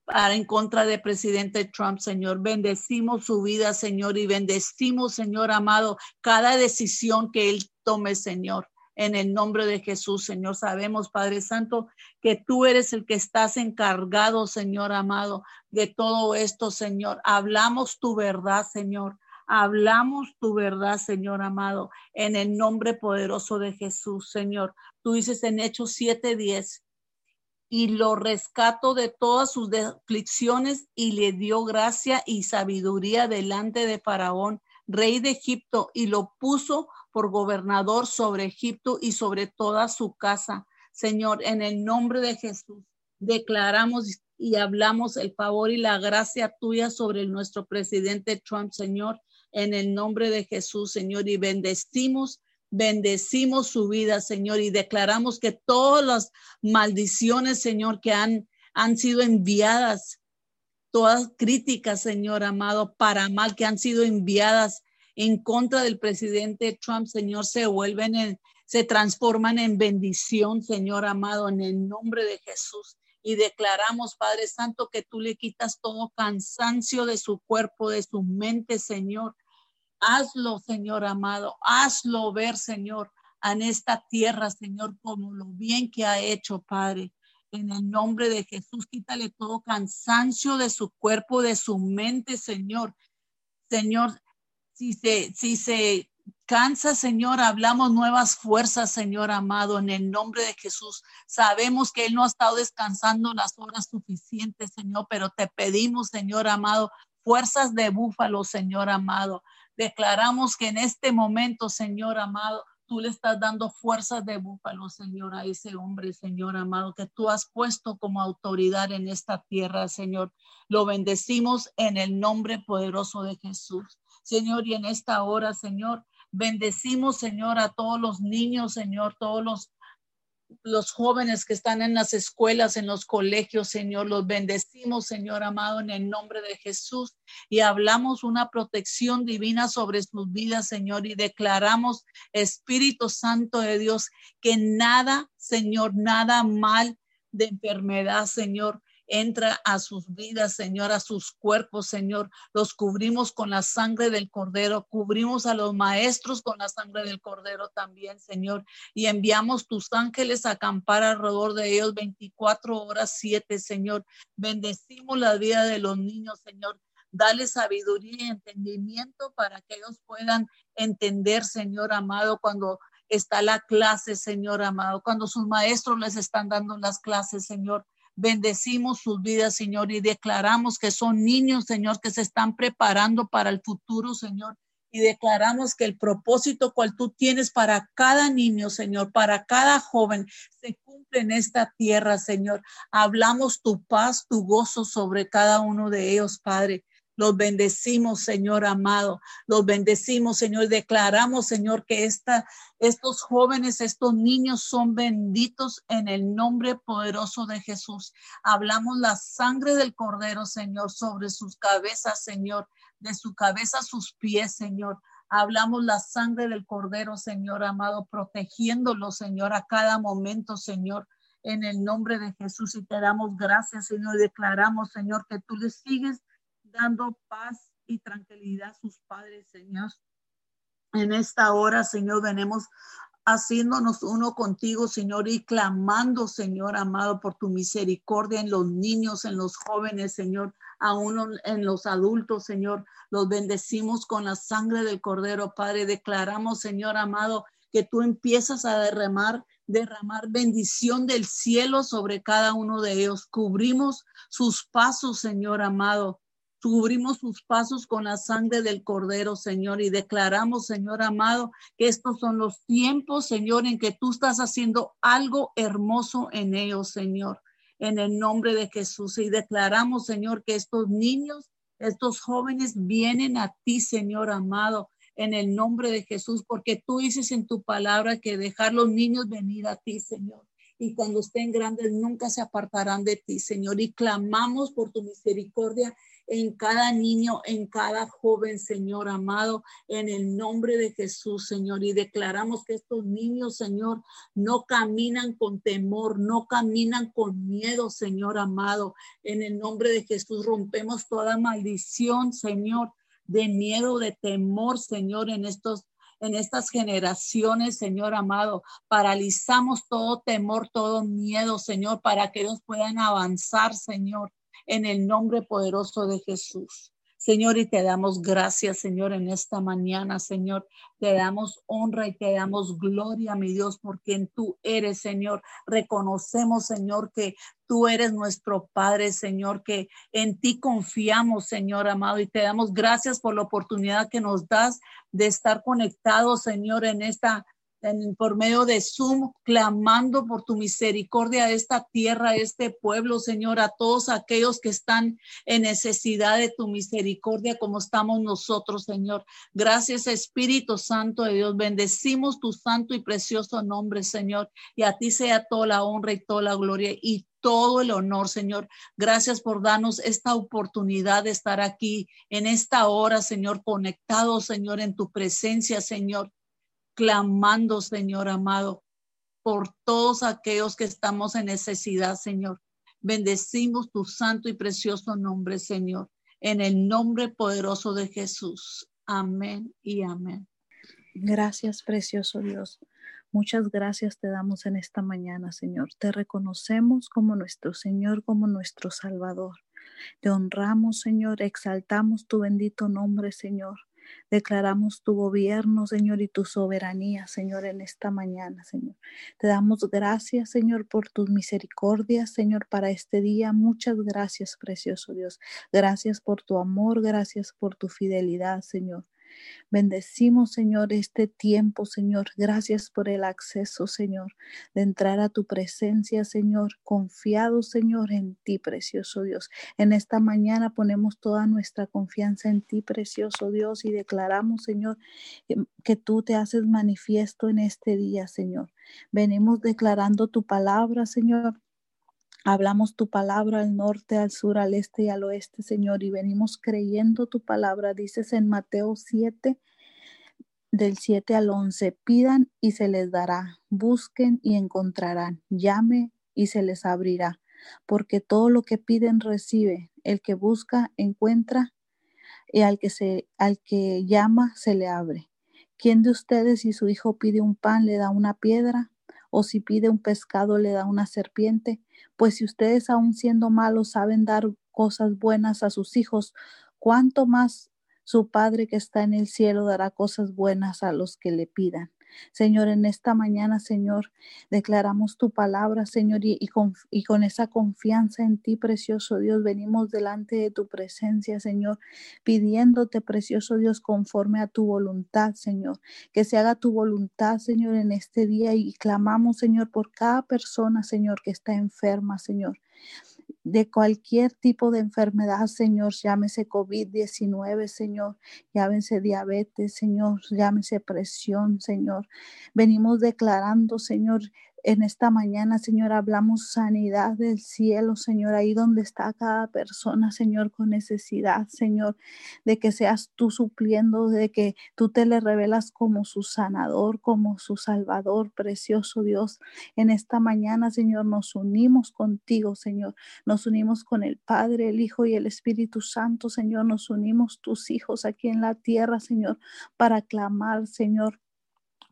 S2: Para en contra de presidente Trump, Señor. Bendecimos su vida, Señor, y bendecimos, Señor amado, cada decisión que él tome, Señor en el nombre de Jesús, Señor. Sabemos, Padre Santo, que tú eres el que estás encargado, Señor amado, de todo esto, Señor. Hablamos tu verdad, Señor. Hablamos tu verdad, Señor amado, en el nombre poderoso de Jesús, Señor. Tú dices en Hechos 7:10, y lo rescato de todas sus aflicciones y le dio gracia y sabiduría delante de Faraón, rey de Egipto, y lo puso por gobernador sobre Egipto y sobre toda su casa. Señor, en el nombre de Jesús, declaramos y hablamos el favor y la gracia tuya sobre nuestro presidente Trump, Señor, en el nombre de Jesús, Señor, y bendecimos bendecimos su vida, Señor, y declaramos que todas las maldiciones, Señor, que han, han sido enviadas, todas críticas, Señor amado, para mal, que han sido enviadas en contra del presidente Trump, Señor, se vuelven en, se transforman en bendición, Señor amado, en el nombre de Jesús. y declaramos, Padre Santo, que tú le quitas todo cansancio de su cuerpo, de su mente, Señor. Hazlo, Señor amado, hazlo ver, Señor, en esta tierra, Señor, como lo bien que ha hecho, Padre. En el nombre de Jesús, quítale todo cansancio de su cuerpo, de su mente, Señor. Señor, si se, si se cansa, Señor, hablamos nuevas fuerzas, Señor amado, en el nombre de Jesús. Sabemos que Él no ha estado descansando las horas suficientes, Señor, pero te pedimos, Señor amado, fuerzas de búfalo, Señor amado. Declaramos que en este momento, Señor amado, tú le estás dando fuerzas de búfalo, Señor, a ese hombre, Señor amado, que tú has puesto como autoridad en esta tierra, Señor. Lo bendecimos en el nombre poderoso de Jesús. Señor, y en esta hora, Señor, bendecimos, Señor, a todos los niños, Señor, todos los los jóvenes que están en las escuelas, en los colegios, Señor, los bendecimos, Señor amado, en el nombre de Jesús y hablamos una protección divina sobre sus vidas, Señor, y declaramos, Espíritu Santo de Dios, que nada, Señor, nada mal de enfermedad, Señor, entra a sus vidas, Señor, a sus cuerpos, Señor. Los cubrimos con la sangre del Cordero, cubrimos a los maestros con la sangre del Cordero también, Señor. Y enviamos tus ángeles a acampar alrededor de ellos 24 horas, 7, Señor. Bendecimos la vida de los niños, Señor. Dale sabiduría y entendimiento para que ellos puedan entender, Señor amado, cuando está la clase, Señor amado, cuando sus maestros les están dando las clases, Señor. Bendecimos sus vidas, Señor, y declaramos que son niños, Señor, que se están preparando para el futuro, Señor. Y declaramos que el propósito cual tú tienes para cada niño, Señor, para cada joven, se cumple en esta tierra, Señor. Hablamos tu paz, tu gozo sobre cada uno de ellos, Padre. Los bendecimos, Señor amado. Los bendecimos, Señor. Declaramos, Señor, que esta, estos jóvenes, estos niños son benditos en el nombre poderoso de Jesús. Hablamos la sangre del Cordero, Señor, sobre sus cabezas, Señor, de su cabeza a sus pies, Señor. Hablamos la sangre del Cordero, Señor amado, protegiéndolo, Señor, a cada momento, Señor en el nombre de Jesús y te damos gracias, Señor. Declaramos, Señor, que tú le sigues dando paz y tranquilidad a sus padres, Señor. En esta hora, Señor, venimos haciéndonos uno contigo, Señor, y clamando, Señor, amado, por tu misericordia en los niños, en los jóvenes, Señor, aún en los adultos, Señor. Los bendecimos con la sangre del Cordero, Padre. Declaramos, Señor, amado, que tú empiezas a derramar derramar bendición del cielo sobre cada uno de ellos. Cubrimos sus pasos, Señor amado. Cubrimos sus pasos con la sangre del Cordero, Señor, y declaramos, Señor amado, que estos son los tiempos, Señor, en que tú estás haciendo algo hermoso en ellos, Señor, en el nombre de Jesús. Y declaramos, Señor, que estos niños, estos jóvenes vienen a ti, Señor amado, en el nombre de Jesús, porque tú dices en tu palabra que dejar los niños venir a ti, Señor y cuando estén grandes nunca se apartarán de ti, Señor. Y clamamos por tu misericordia en cada niño, en cada joven, Señor amado, en el nombre de Jesús, Señor. Y declaramos que estos niños, Señor, no caminan con temor, no caminan con miedo, Señor amado. En el nombre de Jesús rompemos toda maldición, Señor, de miedo, de temor, Señor, en estos en estas generaciones, Señor amado. Paralizamos todo temor, todo miedo, Señor, para que ellos puedan avanzar, Señor, en el nombre poderoso de Jesús. Señor, y te damos gracias, Señor, en esta mañana, Señor. Te damos honra y te damos gloria, mi Dios, porque en tú eres, Señor. Reconocemos, Señor, que tú eres nuestro Padre, Señor, que en ti confiamos, Señor amado, y te damos gracias por la oportunidad que nos das de estar conectados, Señor, en esta por medio de Zoom, clamando por tu misericordia a esta tierra, a este pueblo, Señor, a todos aquellos que están en necesidad de tu misericordia, como estamos nosotros, Señor. Gracias, Espíritu Santo de Dios. Bendecimos tu santo y precioso nombre, Señor, y a ti sea toda la honra y toda la gloria y todo el honor, Señor. Gracias por darnos esta oportunidad de estar aquí en esta hora, Señor, conectados, Señor, en tu presencia, Señor clamando, Señor amado, por todos aquellos que estamos en necesidad, Señor. Bendecimos tu santo y precioso nombre, Señor, en el nombre poderoso de Jesús. Amén y amén.
S3: Gracias, precioso Dios. Muchas gracias te damos en esta mañana, Señor. Te reconocemos como nuestro Señor, como nuestro Salvador. Te honramos, Señor, exaltamos tu bendito nombre, Señor. Declaramos tu gobierno, Señor, y tu soberanía, Señor, en esta mañana, Señor. Te damos gracias, Señor, por tus misericordias, Señor, para este día. Muchas gracias, precioso Dios. Gracias por tu amor, gracias por tu fidelidad, Señor. Bendecimos, Señor, este tiempo, Señor. Gracias por el acceso, Señor, de entrar a tu presencia, Señor. Confiado, Señor, en ti, precioso Dios. En esta mañana ponemos toda nuestra confianza en ti, precioso Dios, y declaramos, Señor, que tú te haces manifiesto en este día, Señor. Venimos declarando tu palabra, Señor Hablamos tu palabra al norte, al sur, al este y al oeste, Señor, y venimos creyendo tu palabra. Dices en Mateo 7, del 7 al 11, pidan y se les dará, busquen y encontrarán, llame y se les abrirá, porque todo lo que piden recibe, el que busca encuentra y al que se al que llama se le abre. ¿Quién de ustedes si su hijo pide un pan le da una piedra? O si pide un pescado le da una serpiente, pues si ustedes aun siendo malos saben dar cosas buenas a sus hijos, ¿cuánto más su Padre que está en el cielo dará cosas buenas a los que le pidan? Señor, en esta mañana, Señor, declaramos tu palabra, Señor, y, con, esa confianza en ti, precioso Dios, venimos delante de tu presencia, Señor, pidiéndote, precioso Dios, conforme a tu voluntad, Señor, que se haga tu voluntad, Señor, en este día y clamamos, Señor, por cada persona, Señor, que está enferma, Señor de cualquier tipo de enfermedad, Señor, llámese COVID-19, Señor, llámese diabetes, Señor, llámese presión, Señor. Venimos declarando, Señor, en esta mañana, Señor, hablamos sanidad del cielo, Señor, ahí donde está cada persona, Señor, con necesidad, Señor, de que seas tú supliendo, de que tú te le revelas como su sanador, como su salvador, precioso Dios. En esta mañana, Señor, nos unimos contigo, Señor. Nos unimos con el Padre, el Hijo y el Espíritu Santo, Señor. Nos unimos tus hijos aquí en la tierra, Señor, para clamar, Señor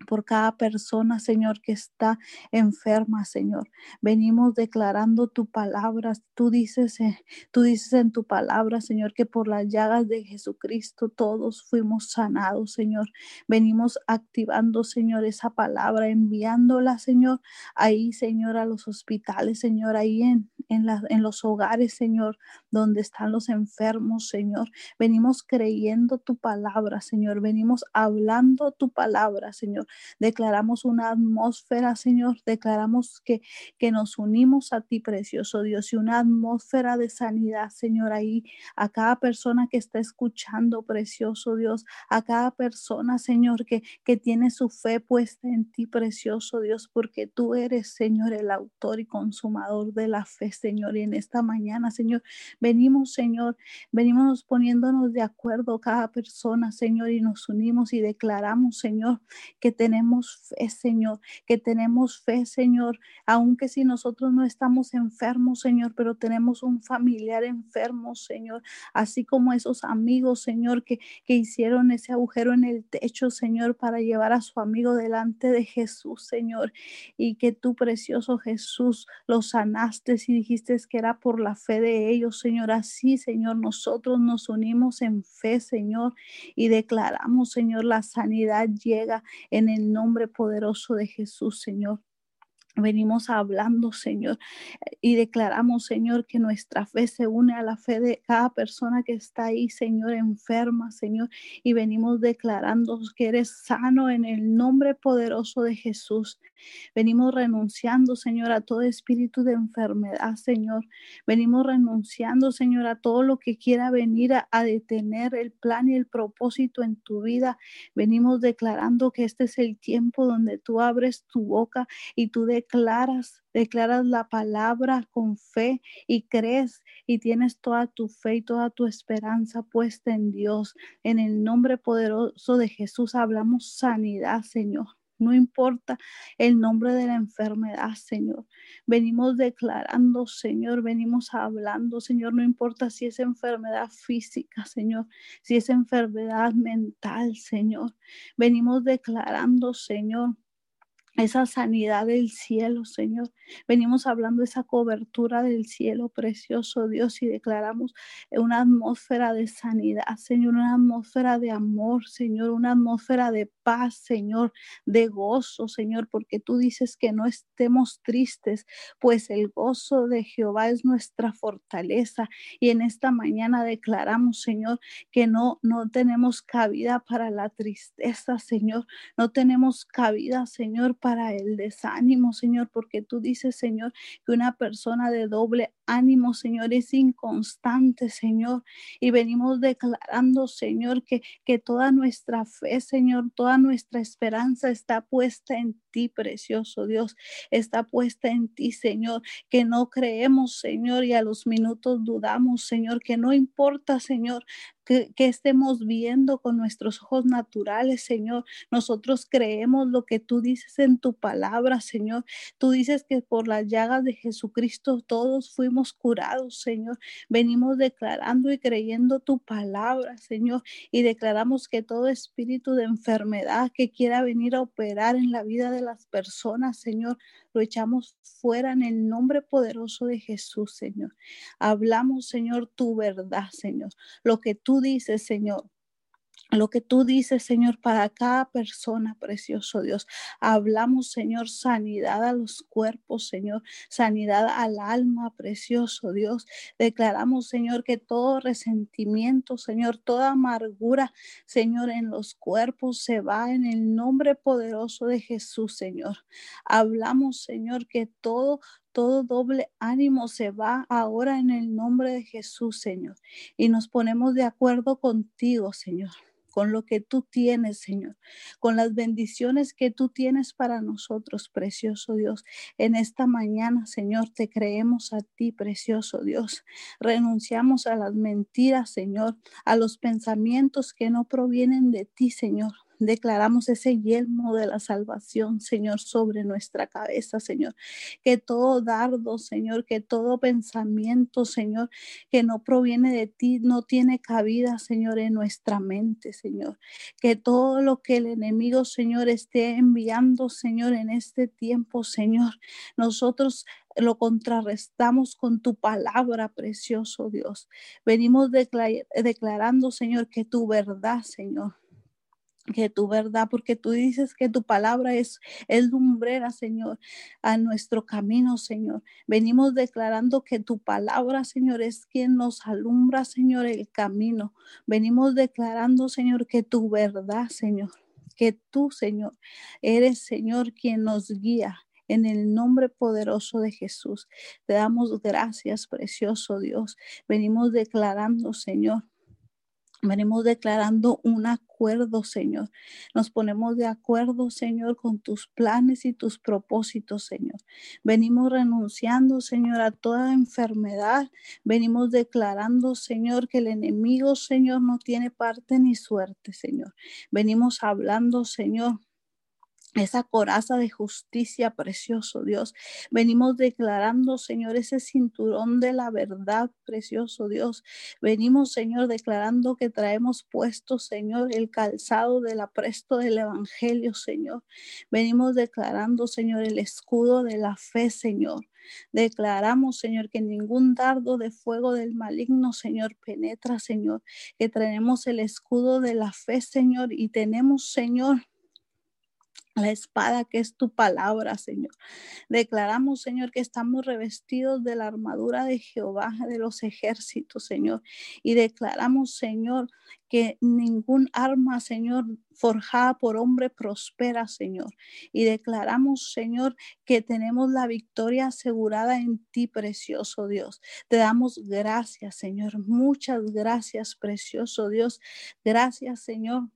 S3: por cada persona, Señor, que está enferma, Señor. Venimos declarando tu palabra. Tú dices, eh, tú dices en tu palabra, Señor, que por las llagas de Jesucristo todos fuimos sanados, Señor. Venimos activando, Señor, esa palabra, enviándola, Señor, ahí, Señor, a los hospitales, Señor, ahí en, en, en los hogares, Señor, donde están los enfermos, Señor. Venimos creyendo tu palabra, Señor. Venimos hablando tu palabra, Señor. Declaramos una atmósfera, Señor. Declaramos que, que nos unimos a ti, precioso Dios, y una atmósfera de sanidad, Señor, ahí a cada persona que está escuchando, precioso Dios, a cada persona, Señor, que, que tiene su fe puesta en ti, precioso Dios, porque tú eres, Señor, el autor y consumador de la fe, Señor. Y en esta mañana, Señor, venimos, Señor, venimos poniéndonos de acuerdo cada persona, Señor, y nos unimos y declaramos, Señor, que tenemos fe, Señor, que tenemos fe, Señor, aunque si nosotros no estamos enfermos, Señor, pero tenemos un familiar enfermo, Señor, así como esos amigos, Señor, que, que hicieron ese agujero en el techo, Señor, para llevar a su amigo delante de Jesús, Señor, y que tú, precioso Jesús, los sanaste y dijiste que era por la fe de ellos, Señor, así, Señor, nosotros nos unimos en fe, Señor, y declaramos, Señor, la sanidad llega en el nombre poderoso de Jesús, Señor. Venimos hablando, Señor, y declaramos, Señor, que nuestra fe se une a la fe de cada persona que está ahí, Señor, enferma, Señor, y venimos declarando que eres sano en el nombre poderoso de Jesús. Venimos renunciando, Señor, a todo espíritu de enfermedad, Señor. Venimos renunciando, Señor, a todo lo que quiera venir a, detener el plan y el propósito en tu vida. Venimos declarando que este es el tiempo donde tú abres tu boca y tú de declaras, declaras la palabra con fe y crees y tienes toda tu fe y toda tu esperanza puesta en Dios. En el nombre poderoso de Jesús hablamos sanidad, Señor. no importa el nombre de la enfermedad, Señor. Venimos declarando, Señor, venimos hablando, Señor, no importa si es enfermedad física, Señor, si es enfermedad mental, Señor. Venimos declarando, Señor, esa sanidad del cielo, Señor. Venimos hablando de esa cobertura del cielo, precioso Dios, y declaramos una atmósfera de sanidad, Señor, una atmósfera de amor, Señor, una atmósfera de paz, Señor, de gozo, Señor, porque tú dices que no estemos tristes, pues el gozo de Jehová es nuestra fortaleza. Y en esta mañana declaramos, Señor, que no, no tenemos cabida para la tristeza, Señor, no tenemos cabida, Señor, para el desánimo, Señor, porque tú dices, Señor, que una persona de doble ánimo, Señor, es inconstante, Señor. Y venimos declarando, Señor, que, que toda nuestra fe, Señor, toda nuestra esperanza está puesta en ti, precioso Dios, está puesta en ti, Señor, que no creemos, Señor, y a los minutos dudamos, Señor, que no importa, Señor, que, estemos viendo con nuestros ojos naturales, Señor. Nosotros creemos lo que tú dices en tu palabra, Señor. Tú dices que por las llagas de Jesucristo todos fuimos curados, Señor. Venimos declarando y creyendo tu palabra, Señor, y declaramos que todo espíritu de enfermedad que quiera venir a operar en la vida de las personas, Señor, lo echamos fuera en el nombre poderoso de Jesús, Señor. Hablamos, Señor, tu verdad, Señor. Lo que tú dices, Señor lo que tú dices, Señor, para cada persona, precioso Dios. Hablamos, Señor, sanidad a los cuerpos, Señor, sanidad al alma, precioso Dios. Declaramos, Señor, que todo resentimiento, Señor, toda amargura, Señor, en los cuerpos se va en el nombre poderoso de Jesús, Señor. Hablamos, Señor, que todo todo doble ánimo se va ahora en el nombre de Jesús, Señor. Y nos ponemos de acuerdo contigo, Señor con lo que tú tienes, Señor, con las bendiciones que tú tienes para nosotros, precioso Dios. En esta mañana, Señor, te creemos a ti, precioso Dios. Renunciamos a las mentiras, Señor, a los pensamientos que no provienen de ti, Señor. Declaramos ese yelmo de la salvación, Señor, sobre nuestra cabeza, Señor. Que todo dardo, Señor, que todo pensamiento, Señor, que no proviene de ti, no tiene cabida, Señor, en nuestra mente, Señor. Que todo lo que el enemigo, Señor, esté enviando, Señor, en este tiempo, Señor, nosotros lo contrarrestamos con tu palabra, precioso Dios. Venimos declarando, Señor, que tu verdad, Señor, que tu verdad, porque tú dices que tu palabra es, el lumbrera, Señor, a nuestro camino, Señor. Venimos declarando que tu palabra, Señor, es quien nos alumbra, Señor, el camino. Venimos declarando, Señor, que tu verdad, Señor, que tú, Señor, eres, Señor, quien nos guía. En el nombre poderoso de Jesús, te damos gracias, precioso Dios. Venimos declarando, Señor, Venimos declarando un acuerdo, Señor. Nos ponemos de acuerdo, Señor, con tus planes y tus propósitos, Señor. Venimos renunciando, Señor, a toda enfermedad. Venimos declarando, Señor, que el enemigo, Señor, no tiene parte ni suerte, Señor. Venimos hablando, Señor, esa coraza de justicia, precioso Dios. Venimos declarando, Señor, ese cinturón de la verdad, precioso Dios. Venimos, Señor, declarando que traemos puesto, Señor, el calzado del apresto del Evangelio, Señor. Venimos declarando, Señor, el escudo de la fe, Señor. Declaramos, Señor, que ningún dardo de fuego del maligno, Señor, penetra, Señor, que traemos el escudo de la fe, Señor, y tenemos, Señor, la espada que es tu palabra, Señor. Declaramos, Señor, que estamos revestidos de la armadura de Jehová, de los ejércitos, Señor. Y declaramos, Señor, que ningún arma, Señor, forjada por hombre prospera, Señor. Y declaramos, Señor, que tenemos la victoria asegurada en ti, precioso Dios. Te damos gracias, Señor. Muchas gracias, precioso Dios. Gracias, Señor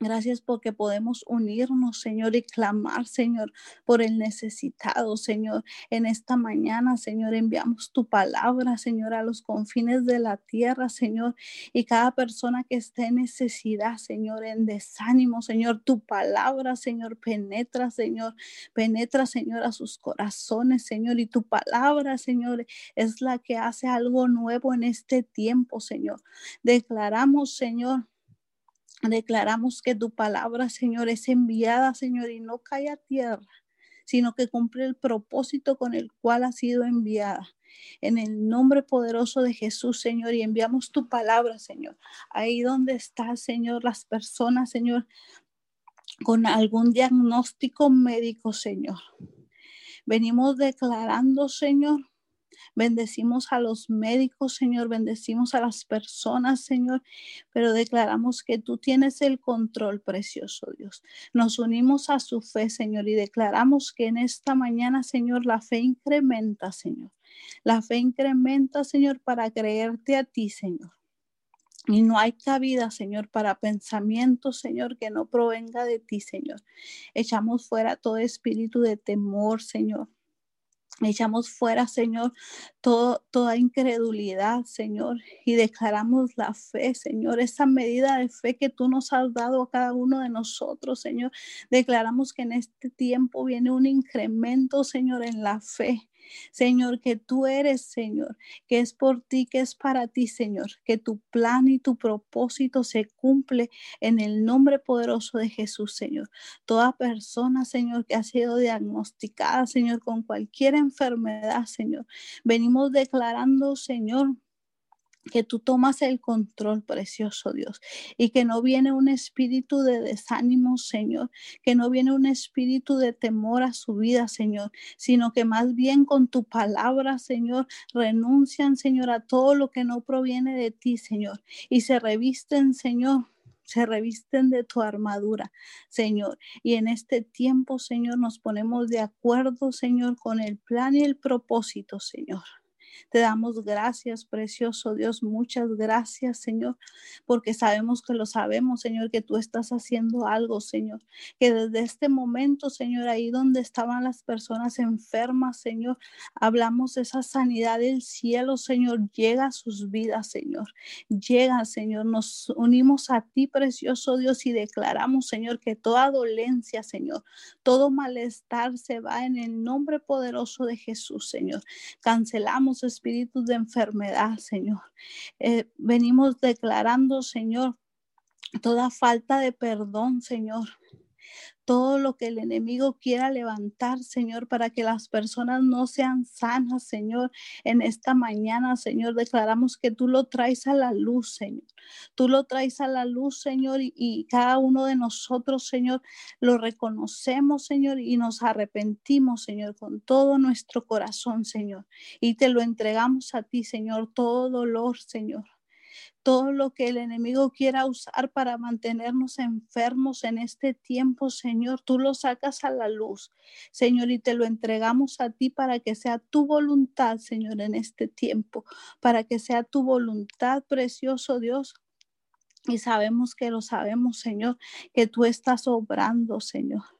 S3: Gracias porque podemos unirnos, Señor, y clamar, Señor, por el necesitado, Señor. En esta mañana, Señor, enviamos tu palabra, Señor, a los confines de la tierra, Señor. Y cada persona que esté en necesidad, Señor, en desánimo, Señor, tu palabra, Señor, penetra, Señor, penetra, Señor, a sus corazones, Señor. Y tu palabra, Señor, es la que hace algo nuevo en este tiempo, Señor. Declaramos, Señor Declaramos que tu palabra, Señor, es enviada, Señor, y no cae a tierra, sino que cumple el propósito con el cual ha sido enviada. En el nombre poderoso de Jesús, Señor, y enviamos tu palabra, Señor. Ahí donde está, Señor, las personas, Señor, con algún diagnóstico médico, Señor. Venimos declarando, Señor, Bendecimos a los médicos, Señor, bendecimos a las personas, Señor, pero declaramos que tú tienes el control, precioso Dios. Nos unimos a su fe, Señor, y declaramos que en esta mañana, Señor, la fe incrementa, Señor. La fe incrementa, Señor, para creerte a ti, Señor. Y no hay cabida, Señor, para pensamientos, Señor, que no provenga de ti, Señor. Echamos fuera todo espíritu de temor, Señor. Echamos fuera, Señor, toda incredulidad, Señor, y declaramos la fe, Señor, esa medida de fe que tú nos has dado a cada uno de nosotros, Señor. Declaramos que en este tiempo viene un incremento, Señor, en la fe. Señor, que tú eres, Señor, que es por ti, que es para ti, Señor, que tu plan y tu propósito se cumple en el nombre poderoso de Jesús, Señor. Toda persona, Señor, que ha sido diagnosticada, Señor, con cualquier enfermedad, Señor, venimos declarando, Señor, que tú tomas el control, precioso Dios, y que no viene un espíritu de desánimo, Señor, que no viene un espíritu de temor a su vida, Señor, sino que más bien con tu palabra, Señor, renuncian, Señor, a todo lo que no proviene de ti, Señor, y se revisten, Señor, se revisten de tu armadura, Señor. Y en este tiempo, Señor, nos ponemos de acuerdo, Señor, con el plan y el propósito, Señor. Te damos gracias, precioso Dios. Muchas gracias, Señor, porque sabemos que lo sabemos, Señor, que tú estás haciendo algo, Señor. Que desde este momento, Señor, ahí donde estaban las personas enfermas, Señor, hablamos de esa sanidad del cielo, Señor. Llega a sus vidas, Señor. Llega, Señor. Nos unimos a ti, precioso Dios, y declaramos, Señor, que toda dolencia, Señor, todo malestar se va en el nombre poderoso de Jesús, Señor. Cancelamos espíritus de enfermedad, Señor. Eh, venimos declarando, Señor, toda falta de perdón, Señor todo lo que el enemigo quiera levantar, Señor, para que las personas no sean sanas, Señor. En esta mañana, Señor, declaramos que tú lo traes a la luz, Señor. Tú lo traes a la luz, Señor, y, cada uno de nosotros, Señor, lo reconocemos, Señor, y nos arrepentimos, Señor, con todo nuestro corazón, Señor. Y te lo entregamos a ti, Señor, todo dolor, Señor todo lo que el enemigo quiera usar para mantenernos enfermos en este tiempo, Señor, tú lo sacas a la luz, Señor, y te lo entregamos a ti para que sea tu voluntad, Señor, en este tiempo, para que sea tu voluntad, precioso Dios. Y sabemos que lo sabemos, Señor, que tú estás obrando, Señor.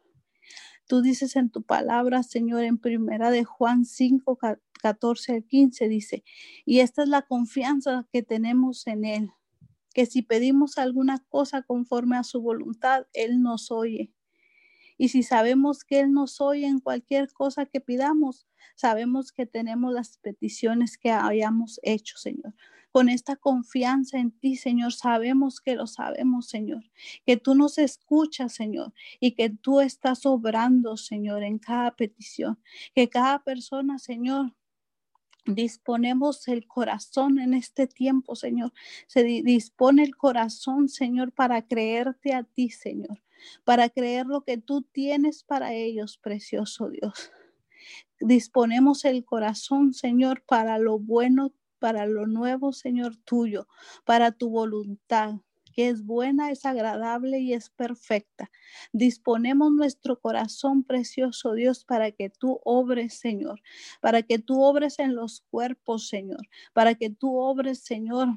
S3: Tú dices en tu palabra, Señor, en primera de Juan 5, 14 al 15 dice, y esta es la confianza que tenemos en Él, que si pedimos alguna cosa conforme a su voluntad, Él nos oye. Y si sabemos que Él nos oye en cualquier cosa que pidamos, sabemos que tenemos las peticiones que hayamos hecho, Señor. Con esta confianza en ti, Señor, sabemos que lo sabemos, Señor, que tú nos escuchas, Señor, y que tú estás obrando, Señor, en cada petición, que cada persona, Señor, Disponemos el corazón en este tiempo, Señor. Se dispone el corazón, Señor, para creerte a ti, Señor, para creer lo que tú tienes para ellos, precioso Dios. Disponemos el corazón, Señor, para lo bueno, para lo nuevo, Señor tuyo, para tu voluntad que es buena, es agradable y es perfecta. Disponemos nuestro corazón precioso, Dios, para que tú obres, Señor, para que tú obres en los cuerpos, Señor, para que tú obres, Señor,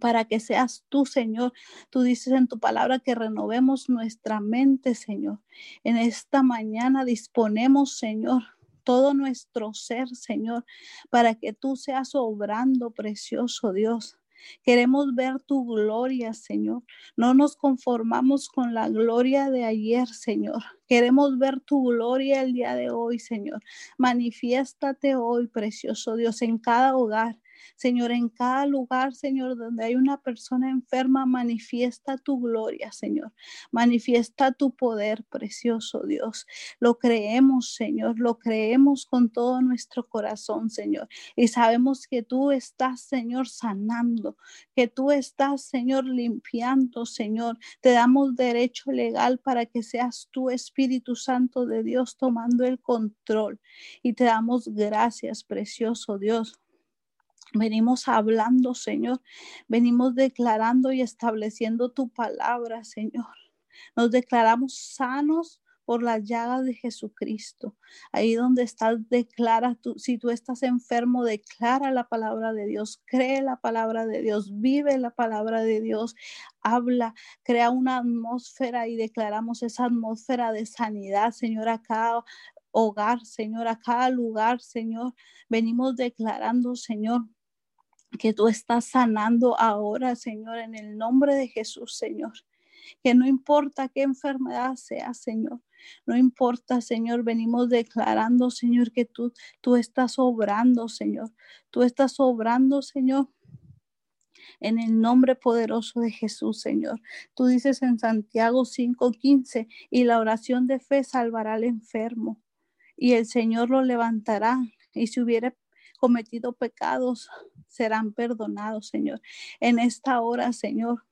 S3: para que seas tú, Señor. Tú dices en tu palabra que renovemos nuestra mente, Señor. En esta mañana disponemos, Señor, todo nuestro ser, Señor, para que tú seas obrando, precioso Dios. Queremos ver tu gloria, Señor. No nos conformamos con la gloria de ayer, Señor. Queremos ver tu gloria el día de hoy, Señor. Manifiéstate hoy, precioso Dios, en cada hogar. Señor, en cada lugar, Señor, donde hay una persona enferma, manifiesta tu gloria, Señor. Manifiesta tu poder, precioso Dios. Lo creemos, Señor, lo creemos con todo nuestro corazón, Señor. Y sabemos que tú estás, Señor, sanando, que tú estás, Señor, limpiando, Señor. Te damos derecho legal para que seas tú, Espíritu Santo de Dios, tomando el control. Y te damos gracias, precioso Dios Venimos hablando, Señor. Venimos declarando y estableciendo tu palabra, Señor. Nos declaramos sanos por las llagas de Jesucristo. Ahí donde estás, declara tú, si tú estás enfermo, declara la palabra de Dios, cree la palabra de Dios, vive la palabra de Dios, habla, crea una atmósfera y declaramos esa atmósfera de sanidad, Señor, acá hogar, Señor, a cada lugar, Señor. Venimos declarando, Señor, que tú estás sanando ahora, Señor, en el nombre de Jesús, Señor. Que no importa qué enfermedad sea, Señor. No importa, Señor, venimos declarando, Señor, que tú, tú estás obrando, Señor. Tú estás obrando, Señor, en el nombre poderoso de Jesús, Señor. Tú dices en Santiago 5:15, y la oración de fe salvará al enfermo, y el Señor lo levantará. Y si hubiera cometido pecados serán perdonados, Señor. En esta hora, Señor,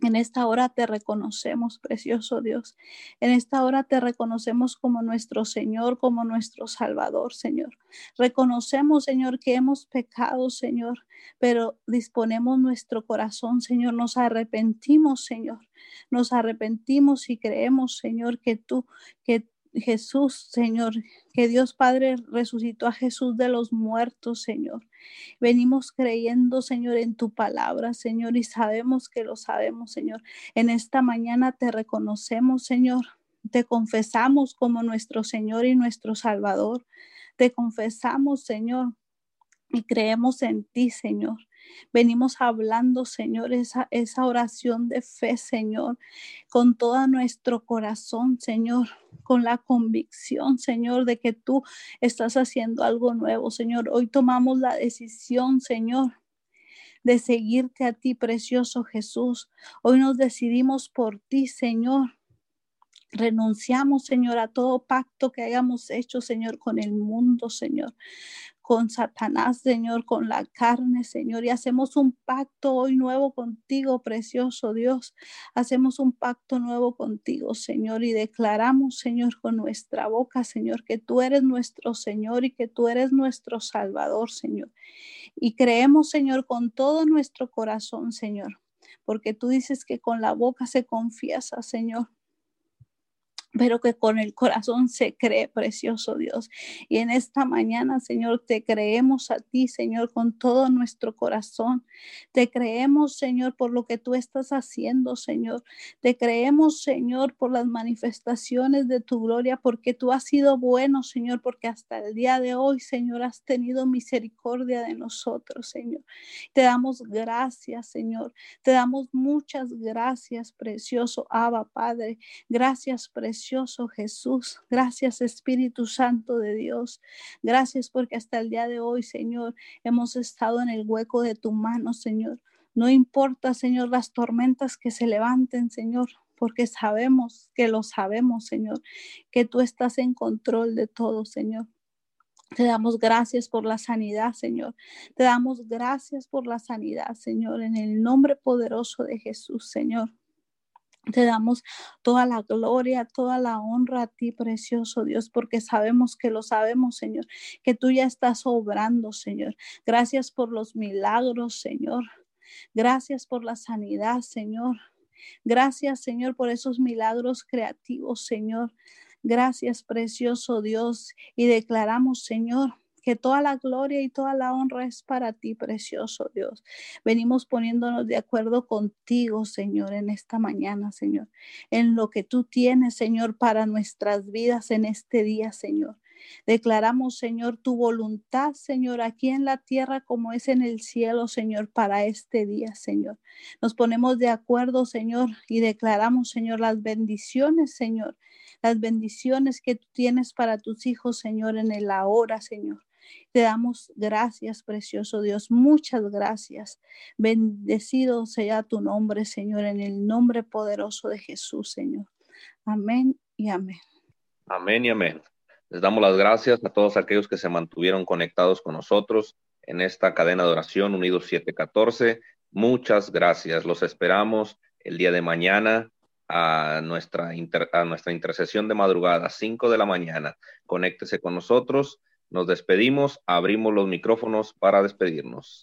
S3: en esta hora te reconocemos, precioso Dios. En esta hora te reconocemos como nuestro Señor, como nuestro Salvador, Señor. Reconocemos, Señor, que hemos pecado, Señor, pero disponemos nuestro corazón, Señor. Nos arrepentimos, Señor. Nos arrepentimos y creemos, Señor, que tú, que Jesús, Señor, que Dios Padre resucitó a Jesús de los muertos, Señor. Venimos creyendo, Señor, en tu palabra, Señor, y sabemos que lo sabemos, Señor. En esta mañana te reconocemos, Señor. Te confesamos como nuestro Señor y nuestro Salvador. Te confesamos, Señor, y creemos en ti, Señor. Venimos hablando, Señor, esa, esa oración de fe, Señor, con todo nuestro corazón, Señor, con la convicción, Señor, de que tú estás haciendo algo nuevo, Señor. Hoy tomamos la decisión, Señor, de seguirte a ti, precioso Jesús. Hoy nos decidimos por ti, Señor. Renunciamos, Señor, a todo pacto que hayamos hecho, Señor, con el mundo, Señor con Satanás, Señor, con la carne, Señor, y hacemos un pacto hoy nuevo contigo, precioso Dios. Hacemos un pacto nuevo contigo, Señor, y declaramos, Señor, con nuestra boca, Señor, que tú eres nuestro Señor y que tú eres nuestro Salvador, Señor. Y creemos, Señor, con todo nuestro corazón, Señor, porque tú dices que con la boca se confiesa, Señor pero que con el corazón se cree, precioso Dios. Y en esta mañana, Señor, te creemos a ti, Señor, con todo nuestro corazón. Te creemos, Señor, por lo que tú estás haciendo, Señor. Te creemos, Señor, por las manifestaciones de tu gloria, porque tú has sido bueno, Señor, porque hasta el día de hoy, Señor, has tenido misericordia de nosotros, Señor. Te damos gracias, Señor. Te damos muchas gracias, precioso Abba, Padre. Gracias, precioso Jesús. Gracias Espíritu Santo de Dios. Gracias porque hasta el día de hoy, Señor, hemos estado en el hueco de tu mano, Señor. No importa, Señor, las tormentas que se levanten, Señor, porque sabemos que lo sabemos, Señor, que tú estás en control de todo, Señor. Te damos gracias por la sanidad, Señor. Te damos gracias por la sanidad, Señor, en el nombre poderoso de Jesús, Señor. Te damos toda la gloria, toda la honra a ti, precioso Dios, porque sabemos que lo sabemos, Señor, que tú ya estás obrando, Señor. Gracias por los milagros, Señor. Gracias por la sanidad, Señor. Gracias, Señor, por esos milagros creativos, Señor. Gracias, precioso Dios. Y declaramos, Señor, que toda la gloria y toda la honra es para ti, precioso Dios. Venimos poniéndonos de acuerdo contigo, Señor, en esta mañana, Señor, en lo que tú tienes, Señor, para nuestras vidas en este día, Señor. Declaramos, Señor, tu voluntad, Señor, aquí en la tierra como es en el cielo, Señor, para este día, Señor. Nos ponemos de acuerdo, Señor, y declaramos, Señor, las bendiciones, Señor, las bendiciones que tú tienes para tus hijos, Señor, en el ahora, Señor. Te damos gracias, precioso Dios. Muchas gracias. Bendecido sea tu nombre, Señor, en el nombre poderoso de Jesús, Señor. Amén y amén.
S1: Amén y amén. Les damos las gracias a todos aquellos que se mantuvieron conectados con nosotros en esta cadena de oración Unidos 714. Muchas gracias. Los esperamos el día de mañana a nuestra, a nuestra intercesión de madrugada, 5 de la mañana. Conéctese con nosotros. Nos despedimos. Abrimos los micrófonos para despedirnos.